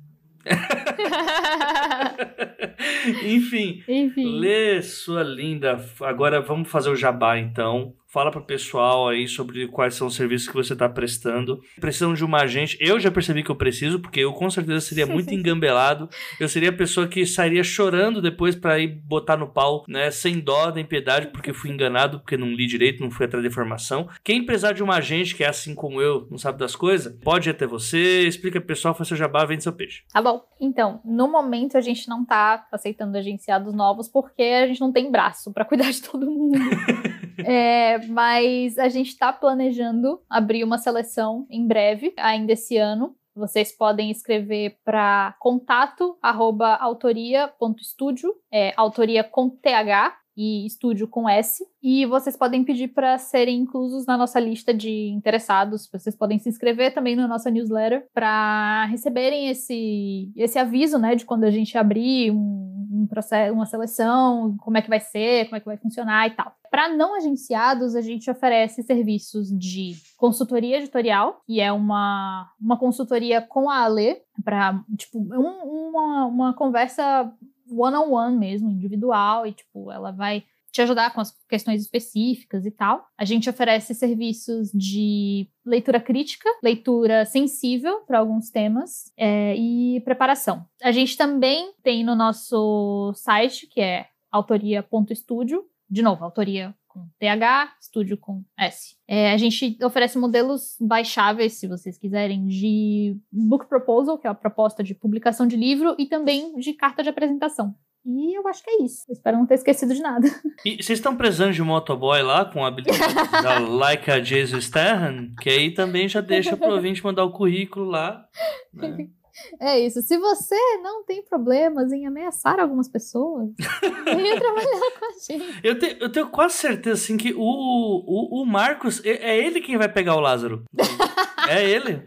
Enfim, Enfim, lê sua linda. Agora vamos fazer o jabá então. Fala para o pessoal aí sobre quais são os serviços que você está prestando. Precisam de uma agente. Eu já percebi que eu preciso, porque eu com certeza seria muito engambelado. Eu seria a pessoa que sairia chorando depois para ir botar no pau, né? Sem dó, nem piedade, porque fui enganado, porque não li direito, não fui atrás da informação. Quem precisar de uma agente que é assim como eu, não sabe das coisas, pode ir até você, explica pro pessoal, faz seu jabá, vende seu peixe. Tá bom. Então, no momento a gente não tá aceitando agenciados novos porque a gente não tem braço para cuidar de todo mundo. é, mas a gente está planejando abrir uma seleção em breve, ainda esse ano. Vocês podem escrever para contato arroba autoria.studio, é, autoria com TH e estúdio com S. E vocês podem pedir para serem inclusos na nossa lista de interessados. Vocês podem se inscrever também na nossa newsletter para receberem esse, esse aviso, né, de quando a gente abrir um, um processo, uma seleção, como é que vai ser, como é que vai funcionar e tal. Para não agenciados, a gente oferece serviços de consultoria editorial, que é uma, uma consultoria com a Ale, para tipo, um, uma, uma conversa one-on-one -on -one mesmo, individual, e tipo, ela vai te ajudar com as questões específicas e tal. A gente oferece serviços de leitura crítica, leitura sensível para alguns temas é, e preparação. A gente também tem no nosso site, que é autoria.studio, de novo, autoria com TH, estúdio com S. É, a gente oferece modelos baixáveis, se vocês quiserem, de book proposal, que é a proposta de publicação de livro, e também de carta de apresentação. E eu acho que é isso. Eu espero não ter esquecido de nada. E vocês estão precisando de motoboy lá com a habilidade da Laika Jesus Stern? Que aí também já deixa pro ouvinte mandar o currículo lá. Né? É isso. Se você não tem problemas em ameaçar algumas pessoas, venha trabalhar com a gente. Eu, te, eu tenho quase certeza assim, que o, o, o Marcos é, é ele quem vai pegar o Lázaro. é ele.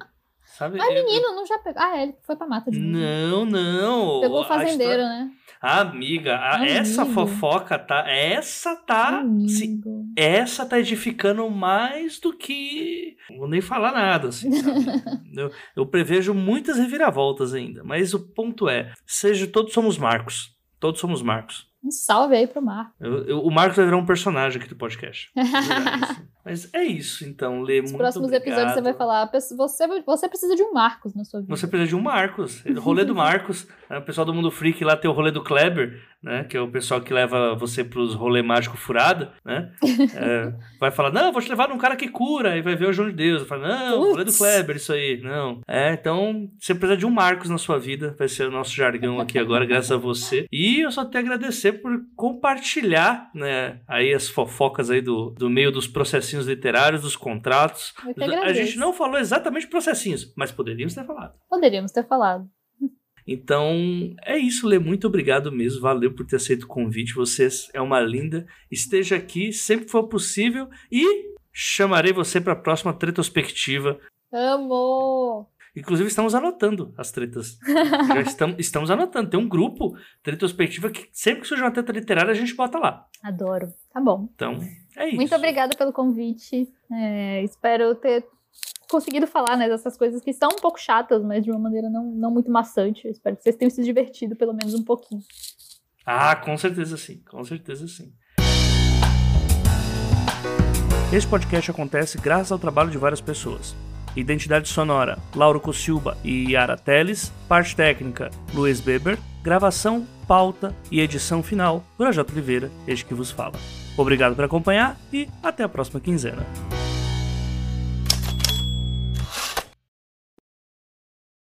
Sabe? Mas menino, não já pegou. Ah, é, ele foi pra mata de Não, não. Pegou o fazendeiro, história... né? Amiga, a, essa fofoca tá. Essa tá. Se, essa tá edificando mais do que. Vou nem falar nada, assim, eu, eu prevejo muitas reviravoltas ainda. Mas o ponto é: seja todos somos Marcos. Todos somos Marcos. Um salve aí pro Marcos. Eu, eu, o Marcos vai virar um personagem aqui do podcast. Mas é isso, então, Lê, Nos muito próximos obrigado. episódios você vai falar, você, você precisa de um Marcos na sua vida. Você precisa de um Marcos. O rolê do Marcos. Né? O pessoal do Mundo Freak lá tem o rolê do Kleber, né? Que é o pessoal que leva você pros rolê mágico furado, né? É, vai falar, não, vou te levar num cara que cura, e vai ver o João de Deus. Fala, não, Putz. rolê do Kleber, isso aí. Não. É, então, você precisa de um Marcos na sua vida. Vai ser o nosso jargão aqui agora, graças a você. E eu só tenho a agradecer por compartilhar, né? Aí as fofocas aí do, do meio dos processinhos literários, dos contratos. A gente não falou exatamente processinhos, mas poderíamos ter falado. Poderíamos ter falado. Então, é isso, Lê. Muito obrigado mesmo. Valeu por ter aceito o convite. Você é uma linda. Esteja aqui sempre que for possível. E chamarei você para a próxima retrospectiva. Amo! Inclusive, estamos anotando as tretas. Já estamos, estamos anotando. Tem um grupo retrospectiva que sempre que surge uma treta literária, a gente bota lá. Adoro. Tá bom. Então, é isso. Muito obrigada pelo convite. É, espero ter conseguido falar né, dessas coisas que são um pouco chatas, mas de uma maneira não, não muito maçante. espero que vocês tenham se divertido pelo menos um pouquinho. Ah, com certeza sim. Com certeza sim. Este podcast acontece graças ao trabalho de várias pessoas. Identidade sonora, Lauro Cossilba e Yara Teles. Parte técnica, Luiz Beber. Gravação, pauta e edição final, Projota Oliveira, este que vos fala. Obrigado por acompanhar e até a próxima quinzena.